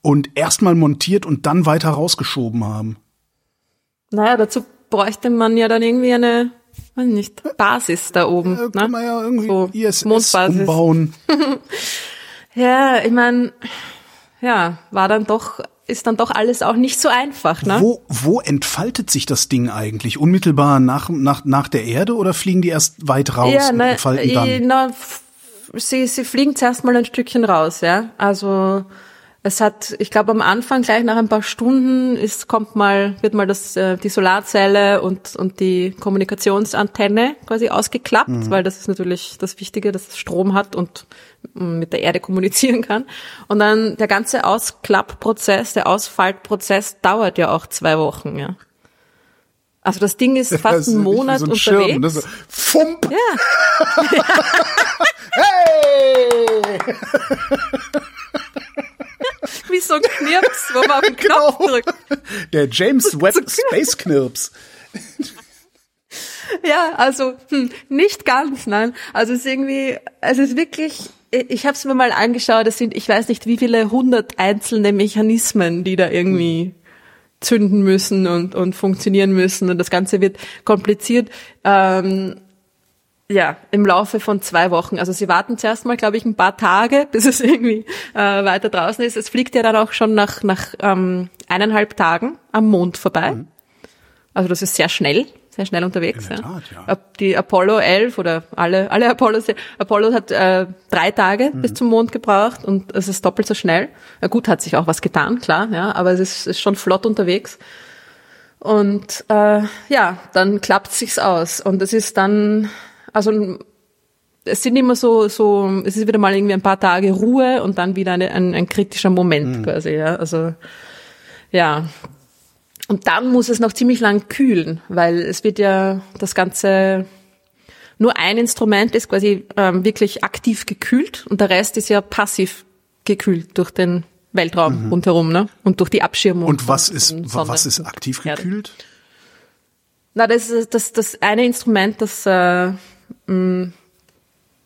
und erstmal montiert und dann weiter rausgeschoben haben. Naja, dazu bräuchte man ja dann irgendwie eine, weiß nicht, Basis da oben. Ja, kann ne? man ja irgendwie so ISS Mondbasis. umbauen. ja, ich meine, ja, war dann doch ist dann doch alles auch nicht so einfach, ne? Wo, wo entfaltet sich das Ding eigentlich? Unmittelbar nach, nach, nach der Erde oder fliegen die erst weit raus ja, und na, entfalten dann? Na, sie, sie fliegen zuerst mal ein Stückchen raus, ja. Also es hat, ich glaube, am Anfang gleich nach ein paar Stunden ist, kommt mal, wird mal das, äh, die Solarzelle und, und die Kommunikationsantenne quasi ausgeklappt, mhm. weil das ist natürlich das Wichtige, dass es Strom hat und mm, mit der Erde kommunizieren kann. Und dann der ganze Ausklappprozess, der Ausfaltprozess dauert ja auch zwei Wochen, ja. Also das Ding ist fast einen Monat so ein unterwegs. Schirm, ne? so, Fump. Ja. hey! Wie so ein Knirps, wo man auf den Knopf genau. drückt. Der James Webb Space Knirps. Ja, also hm, nicht ganz, nein. Also es ist irgendwie, es ist wirklich, ich habe es mir mal angeschaut, es sind, ich weiß nicht, wie viele hundert einzelne Mechanismen, die da irgendwie zünden müssen und, und funktionieren müssen und das Ganze wird kompliziert. Ähm, ja, im Laufe von zwei Wochen. Also sie warten zuerst mal, glaube ich, ein paar Tage, bis es irgendwie äh, weiter draußen ist. Es fliegt ja dann auch schon nach, nach ähm, eineinhalb Tagen am Mond vorbei. Mhm. Also das ist sehr schnell sehr schnell unterwegs. Ja. Tat, ja. Die Apollo 11 oder alle, alle Apollos, Apollo hat äh, drei Tage mhm. bis zum Mond gebraucht und es ist doppelt so schnell. Ja, gut, hat sich auch was getan, klar, ja, aber es ist, ist schon flott unterwegs. Und äh, ja, dann klappt sich's aus und es ist dann, also es sind immer so, so, es ist wieder mal irgendwie ein paar Tage Ruhe und dann wieder eine, ein, ein kritischer Moment mhm. quasi, ja. Also ja, und dann muss es noch ziemlich lang kühlen, weil es wird ja das Ganze nur ein Instrument ist quasi ähm, wirklich aktiv gekühlt und der Rest ist ja passiv gekühlt durch den Weltraum mhm. rundherum, ne? Und durch die Abschirmung. Und was ist was ist aktiv gekühlt? Na, das ist das das eine Instrument, das äh, mh,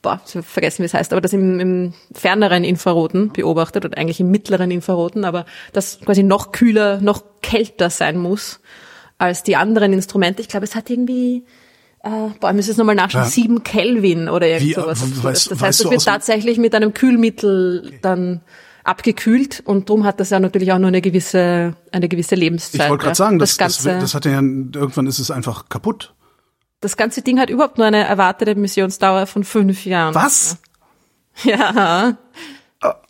boah, vergessen, wie es heißt, aber das im, im ferneren Infraroten beobachtet oder eigentlich im mittleren Infraroten, aber das quasi noch kühler, noch kälter sein muss als die anderen Instrumente. Ich glaube, es hat irgendwie äh, boah, ich muss jetzt nochmal nachschauen, ja. 7 Kelvin oder irgend sowas. Äh, weiß, das heißt, es wird tatsächlich mit einem Kühlmittel okay. dann abgekühlt und drum hat das ja natürlich auch nur eine gewisse eine gewisse Lebenszeit. Ich wollte gerade sagen, das, das, das, das hat ja irgendwann ist es einfach kaputt das ganze Ding hat überhaupt nur eine erwartete Missionsdauer von fünf Jahren. Was? Ja.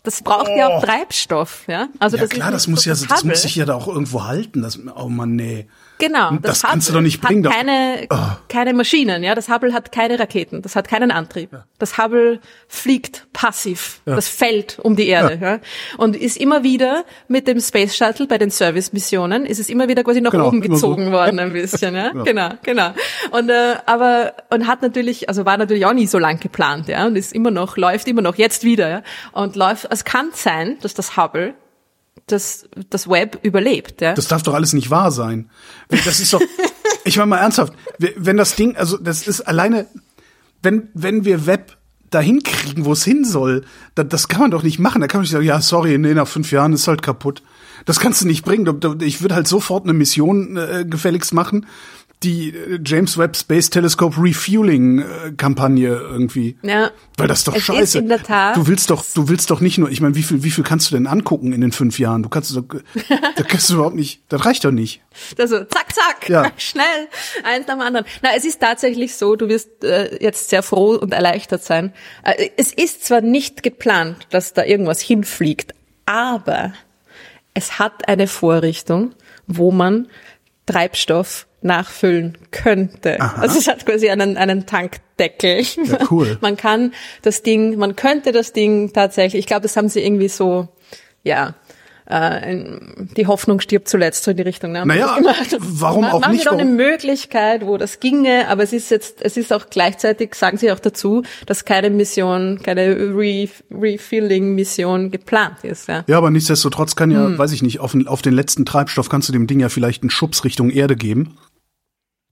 Das braucht oh. ja auch oh. Treibstoff, ja. Also ja, das klar, das muss ja, das, muss sich ja da auch irgendwo halten. Das, oh man, nee. Genau. Das, das kannst du doch nicht bringen. Hat keine, oh. keine Maschinen, ja. Das Hubble hat keine Raketen. Das hat keinen Antrieb. Ja. Das Hubble fliegt passiv. Ja. Das fällt um die Erde, ja. ja. Und ist immer wieder mit dem Space Shuttle bei den Service-Missionen ist es immer wieder quasi nach genau, oben gezogen so. worden ein bisschen, ja. Genau, genau. Und, äh, aber, und hat natürlich, also war natürlich auch nie so lang geplant, ja. Und ist immer noch, läuft immer noch, jetzt wieder, ja. Und läuft, es kann sein, dass das Hubble das, das Web überlebt. Ja? Das darf doch alles nicht wahr sein. Das ist doch, ich meine mal ernsthaft, wenn das Ding, also das ist alleine, wenn, wenn wir Web dahin kriegen, wo es hin soll. Das, das kann man doch nicht machen. Da kann man nicht sagen, ja, sorry, nee, nach fünf Jahren ist halt kaputt. Das kannst du nicht bringen. Ich würde halt sofort eine Mission äh, gefälligst machen die äh, James Webb Space Telescope Refueling äh, Kampagne irgendwie. Ja. Weil das ist doch es scheiße. Ist in der Tat. Du willst doch, du willst doch nicht nur, ich meine, wie viel, wie viel kannst du denn angucken in den fünf Jahren? Du kannst doch, da kannst du überhaupt nicht, das reicht doch nicht. Also, zack, zack, ja. schnell, eins nach dem anderen. Na, es ist tatsächlich so, du wirst äh, jetzt sehr froh und erleichtert sein. Äh, es ist zwar nicht geplant, dass da irgendwas hinfliegt, aber es hat eine Vorrichtung, wo man Treibstoff nachfüllen könnte. Aha. Also es hat quasi einen, einen Tankdeckel. Ja, cool. Man kann das Ding, man könnte das Ding tatsächlich, ich glaube, das haben sie irgendwie so, ja, äh, die Hoffnung stirbt zuletzt so in die Richtung. Ne? Naja, warum auch machen nicht? Machen wir doch eine Möglichkeit, wo das ginge, aber es ist jetzt, es ist auch gleichzeitig, sagen sie auch dazu, dass keine Mission, keine Re Refilling-Mission geplant ist. Ja. ja, aber nichtsdestotrotz kann ja, hm. weiß ich nicht, auf, auf den letzten Treibstoff kannst du dem Ding ja vielleicht einen Schubs Richtung Erde geben.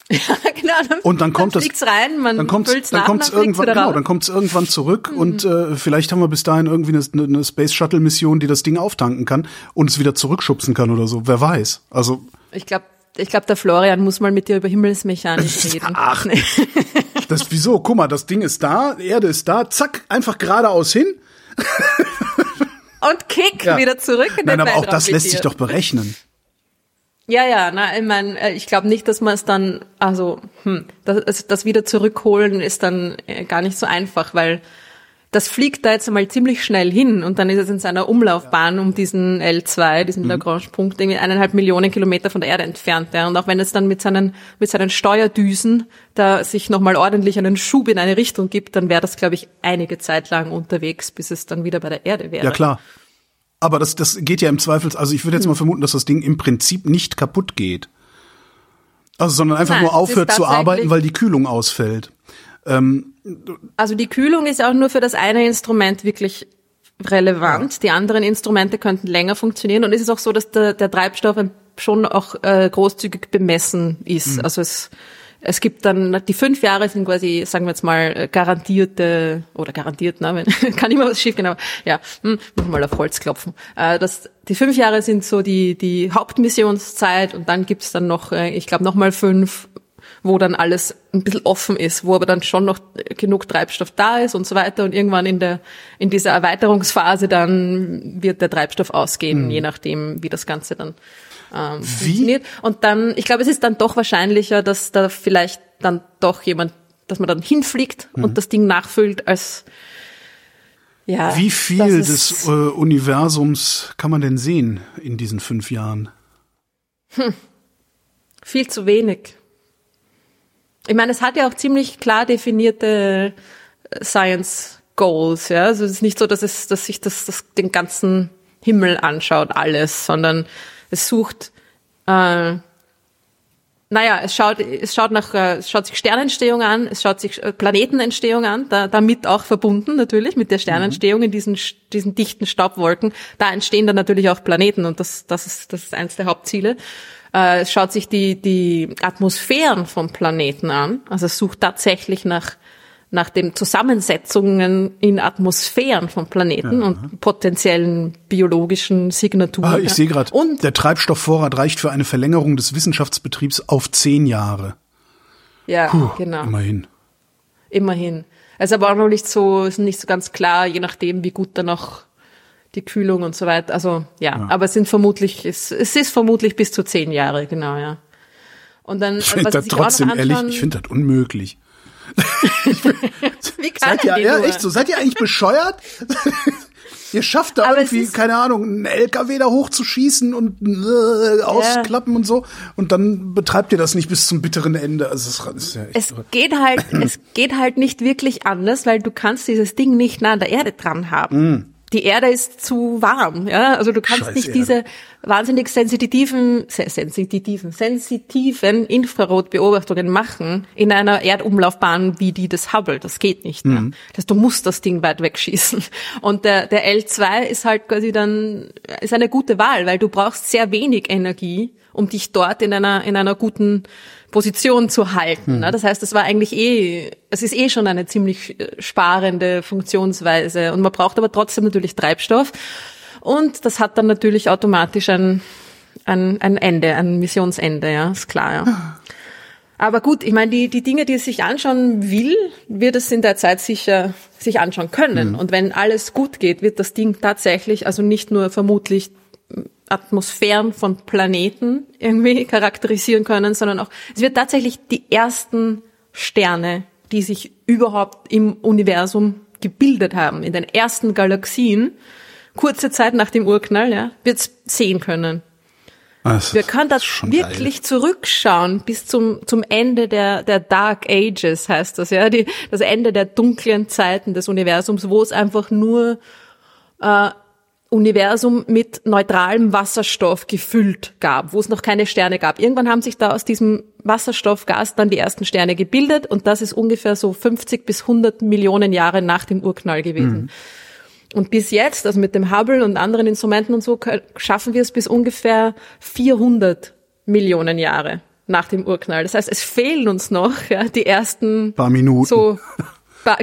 Ja, genau. Dann, und dann kommt dann das, rein, man dann kommt dann kommt's irgendwann, genau, dann kommt's irgendwann zurück mhm. und äh, vielleicht haben wir bis dahin irgendwie eine, eine Space Shuttle Mission, die das Ding auftanken kann und es wieder zurückschubsen kann oder so. Wer weiß? Also ich glaube, ich glaube, der Florian muss mal mit dir über Himmelsmechanik reden. Ach, das wieso? Guck mal, das Ding ist da, Erde ist da, zack, einfach geradeaus hin. und kick ja. wieder zurück in Nein, den aber auch das lässt sich doch berechnen. Ja, ja, na, ich meine, äh, ich glaube nicht, dass man es dann, also, hm, das, das wieder zurückholen ist dann äh, gar nicht so einfach, weil das fliegt da jetzt einmal ziemlich schnell hin und dann ist es in seiner Umlaufbahn um diesen L2, diesen mhm. Lagrange-Punkt, irgendwie eineinhalb Millionen Kilometer von der Erde entfernt. Ja. Und auch wenn es dann mit seinen, mit seinen Steuerdüsen da sich nochmal ordentlich einen Schub in eine Richtung gibt, dann wäre das, glaube ich, einige Zeit lang unterwegs, bis es dann wieder bei der Erde wäre. Ja, klar. Aber das, das geht ja im Zweifel, also ich würde jetzt mal vermuten, dass das Ding im Prinzip nicht kaputt geht. Also, sondern einfach Nein, nur aufhört zu arbeiten, weil die Kühlung ausfällt. Ähm, also die Kühlung ist auch nur für das eine Instrument wirklich relevant. Ja. Die anderen Instrumente könnten länger funktionieren. Und es ist auch so, dass der, der Treibstoff schon auch äh, großzügig bemessen ist. Mhm. Also es es gibt dann, die fünf Jahre sind quasi, sagen wir jetzt mal, garantierte, oder garantiert, ne, kann immer was schief gehen, aber ja, hm, muss mal auf Holz klopfen. Äh, das, die fünf Jahre sind so die, die Hauptmissionszeit und dann gibt's dann noch, äh, ich glaube, nochmal fünf, wo dann alles ein bisschen offen ist, wo aber dann schon noch genug Treibstoff da ist und so weiter und irgendwann in der, in dieser Erweiterungsphase dann wird der Treibstoff ausgehen, mhm. je nachdem, wie das Ganze dann ähm, funktioniert. Und dann, ich glaube, es ist dann doch wahrscheinlicher, dass da vielleicht dann doch jemand, dass man dann hinfliegt mhm. und das Ding nachfüllt als ja. Wie viel des äh, Universums kann man denn sehen in diesen fünf Jahren? Hm. Viel zu wenig. Ich meine, es hat ja auch ziemlich klar definierte äh, Science Goals, ja. Also es ist nicht so, dass es, dass sich das, das den ganzen Himmel anschaut, alles, sondern es sucht, äh, naja, es schaut, es schaut nach, äh, es schaut sich Sternentstehung an, es schaut sich äh, Planetenentstehung an, da, damit auch verbunden natürlich mit der Sternentstehung in diesen, diesen dichten Staubwolken. Da entstehen dann natürlich auch Planeten und das, das ist, das ist eins der Hauptziele. Äh, es schaut sich die, die Atmosphären vom Planeten an, also es sucht tatsächlich nach nach den Zusammensetzungen in Atmosphären von Planeten ja. und potenziellen biologischen Signaturen. Ah, ich sehe gerade, der Treibstoffvorrat reicht für eine Verlängerung des Wissenschaftsbetriebs auf zehn Jahre. Ja, Puh, genau. Immerhin. Immerhin. Es ist aber auch noch nicht so, ist nicht so ganz klar, je nachdem, wie gut dann noch die Kühlung und so weiter. Also ja, ja. aber es sind vermutlich, es, es ist vermutlich bis zu zehn Jahre, genau, ja. Und dann, ich finde das trotzdem ehrlich, ich finde das unmöglich. Wie kann seid ihr, ja, echt so, seid ihr eigentlich bescheuert? ihr schafft da Aber irgendwie, keine Ahnung, einen LKW da hochzuschießen und äh, ausklappen ja. und so. Und dann betreibt ihr das nicht bis zum bitteren Ende. Also es, ist ja es geht halt, es geht halt nicht wirklich anders, weil du kannst dieses Ding nicht nah an der Erde dran haben. Mm die Erde ist zu warm, ja. Also du kannst Scheiß nicht Erde. diese wahnsinnig sensitiven, sensitiven, sensitiven Infrarotbeobachtungen machen in einer Erdumlaufbahn wie die des Hubble. Das geht nicht. Mhm. Das, du musst das Ding weit wegschießen. Und der, der L2 ist halt quasi dann, ist eine gute Wahl, weil du brauchst sehr wenig Energie, um dich dort in einer, in einer guten Position zu halten. Mhm. Das heißt, es war eigentlich eh, es ist eh schon eine ziemlich äh, sparende Funktionsweise und man braucht aber trotzdem natürlich Treibstoff und das hat dann natürlich automatisch ein, ein, ein Ende, ein Missionsende, ja, ist klar, ja. Ah. Aber gut, ich meine, die, die Dinge, die es sich anschauen will, wird es in der Zeit sicher sich anschauen können. Mhm. Und wenn alles gut geht, wird das Ding tatsächlich, also nicht nur vermutlich Atmosphären von Planeten irgendwie charakterisieren können, sondern auch, es wird tatsächlich die ersten Sterne, die sich überhaupt im Universum gebildet haben, in den ersten Galaxien, kurze Zeit nach dem Urknall, ja, wird es sehen können. Das Wir können das wirklich geil. zurückschauen bis zum, zum Ende der, der Dark Ages, heißt das, ja, die, das Ende der dunklen Zeiten des Universums, wo es einfach nur äh, Universum mit neutralem Wasserstoff gefüllt gab, wo es noch keine Sterne gab. Irgendwann haben sich da aus diesem Wasserstoffgas dann die ersten Sterne gebildet und das ist ungefähr so 50 bis 100 Millionen Jahre nach dem Urknall gewesen. Mhm. Und bis jetzt, also mit dem Hubble und anderen Instrumenten und so, schaffen wir es bis ungefähr 400 Millionen Jahre nach dem Urknall. Das heißt, es fehlen uns noch ja, die ersten paar Minuten. So,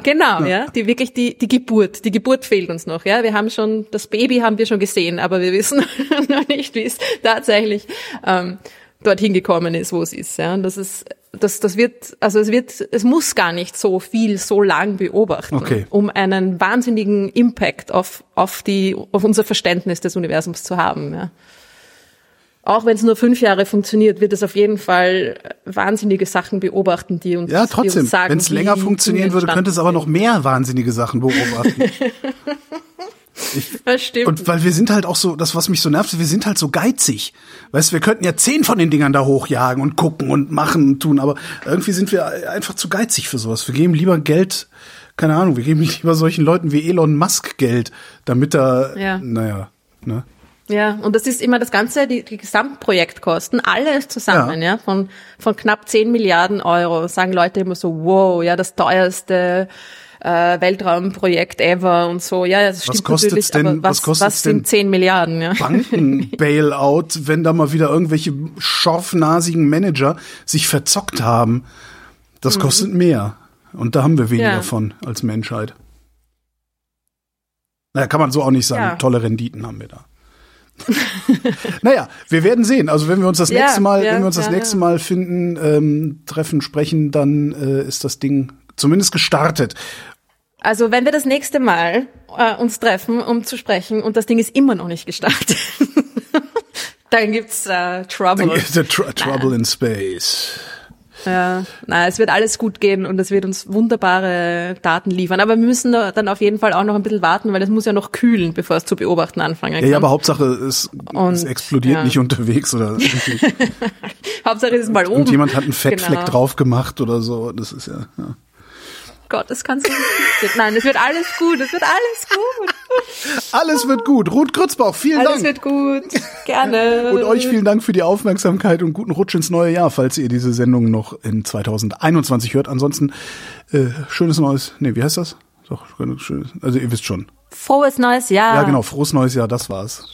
genau, ja. ja, die wirklich die die Geburt, die Geburt fehlt uns noch. Ja, wir haben schon das Baby haben wir schon gesehen, aber wir wissen noch nicht, wie es tatsächlich ähm, dorthin gekommen ist, wo es ist. Ja, und das ist das, das wird, also es wird, es muss gar nicht so viel, so lang beobachten, okay. um einen wahnsinnigen Impact auf, auf die, auf unser Verständnis des Universums zu haben, ja. Auch wenn es nur fünf Jahre funktioniert, wird es auf jeden Fall wahnsinnige Sachen beobachten, die uns, ja, trotzdem. Die uns sagen. Wenn es länger funktionieren würde, könnte es aber noch mehr wahnsinnige Sachen beobachten. Ich, das stimmt. Und weil wir sind halt auch so, das was mich so nervt, wir sind halt so geizig. Weißt, wir könnten ja zehn von den Dingern da hochjagen und gucken und machen und tun, aber irgendwie sind wir einfach zu geizig für sowas. Wir geben lieber Geld, keine Ahnung, wir geben lieber solchen Leuten wie Elon Musk Geld, damit er, ja. naja, ne? Ja, und das ist immer das Ganze, die, die Gesamtprojektkosten, alles zusammen, ja. ja, von, von knapp 10 Milliarden Euro, sagen Leute immer so, wow, ja, das teuerste äh, Weltraumprojekt ever und so. Ja, das stimmt was kostet natürlich, denn, aber was, was, kostet was sind 10 Milliarden? Ja? Banken-Bailout, wenn da mal wieder irgendwelche schorfnasigen Manager sich verzockt haben. Das mhm. kostet mehr. Und da haben wir weniger ja. von als Menschheit. Naja, kann man so auch nicht sagen. Ja. Tolle Renditen haben wir da. naja, wir werden sehen. Also wenn wir uns das ja, nächste Mal, ja, wenn wir uns das nächste Mal finden, ähm, treffen, sprechen, dann äh, ist das Ding zumindest gestartet. Also wenn wir das nächste Mal äh, uns treffen, um zu sprechen, und das Ding ist immer noch nicht gestartet, dann gibt's äh, Trouble. Dann gibt's tr Trouble in Space. Ja, na, es wird alles gut gehen und es wird uns wunderbare Daten liefern. Aber wir müssen dann auf jeden Fall auch noch ein bisschen warten, weil es muss ja noch kühlen, bevor es zu beobachten anfangen kann. Ja, ja aber Hauptsache es, und, es explodiert ja. nicht unterwegs oder Hauptsache es ist mal oben. Und jemand hat einen Fettfleck genau. drauf gemacht oder so. Das ist ja. ja. Gott, das kannst du nicht. Nein, es wird alles gut, es wird alles gut. Alles wird gut. Ruth Grützbauch, vielen alles Dank. Alles wird gut. Gerne. Und euch vielen Dank für die Aufmerksamkeit und guten Rutsch ins neue Jahr, falls ihr diese Sendung noch in 2021 hört. Ansonsten äh, schönes neues, nee, wie heißt das? Doch, schönes, also ihr wisst schon. Frohes neues Jahr. Ja, genau, frohes neues Jahr, das war's.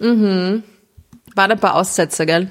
Mhm. Waren ein paar Aussetzer, gell?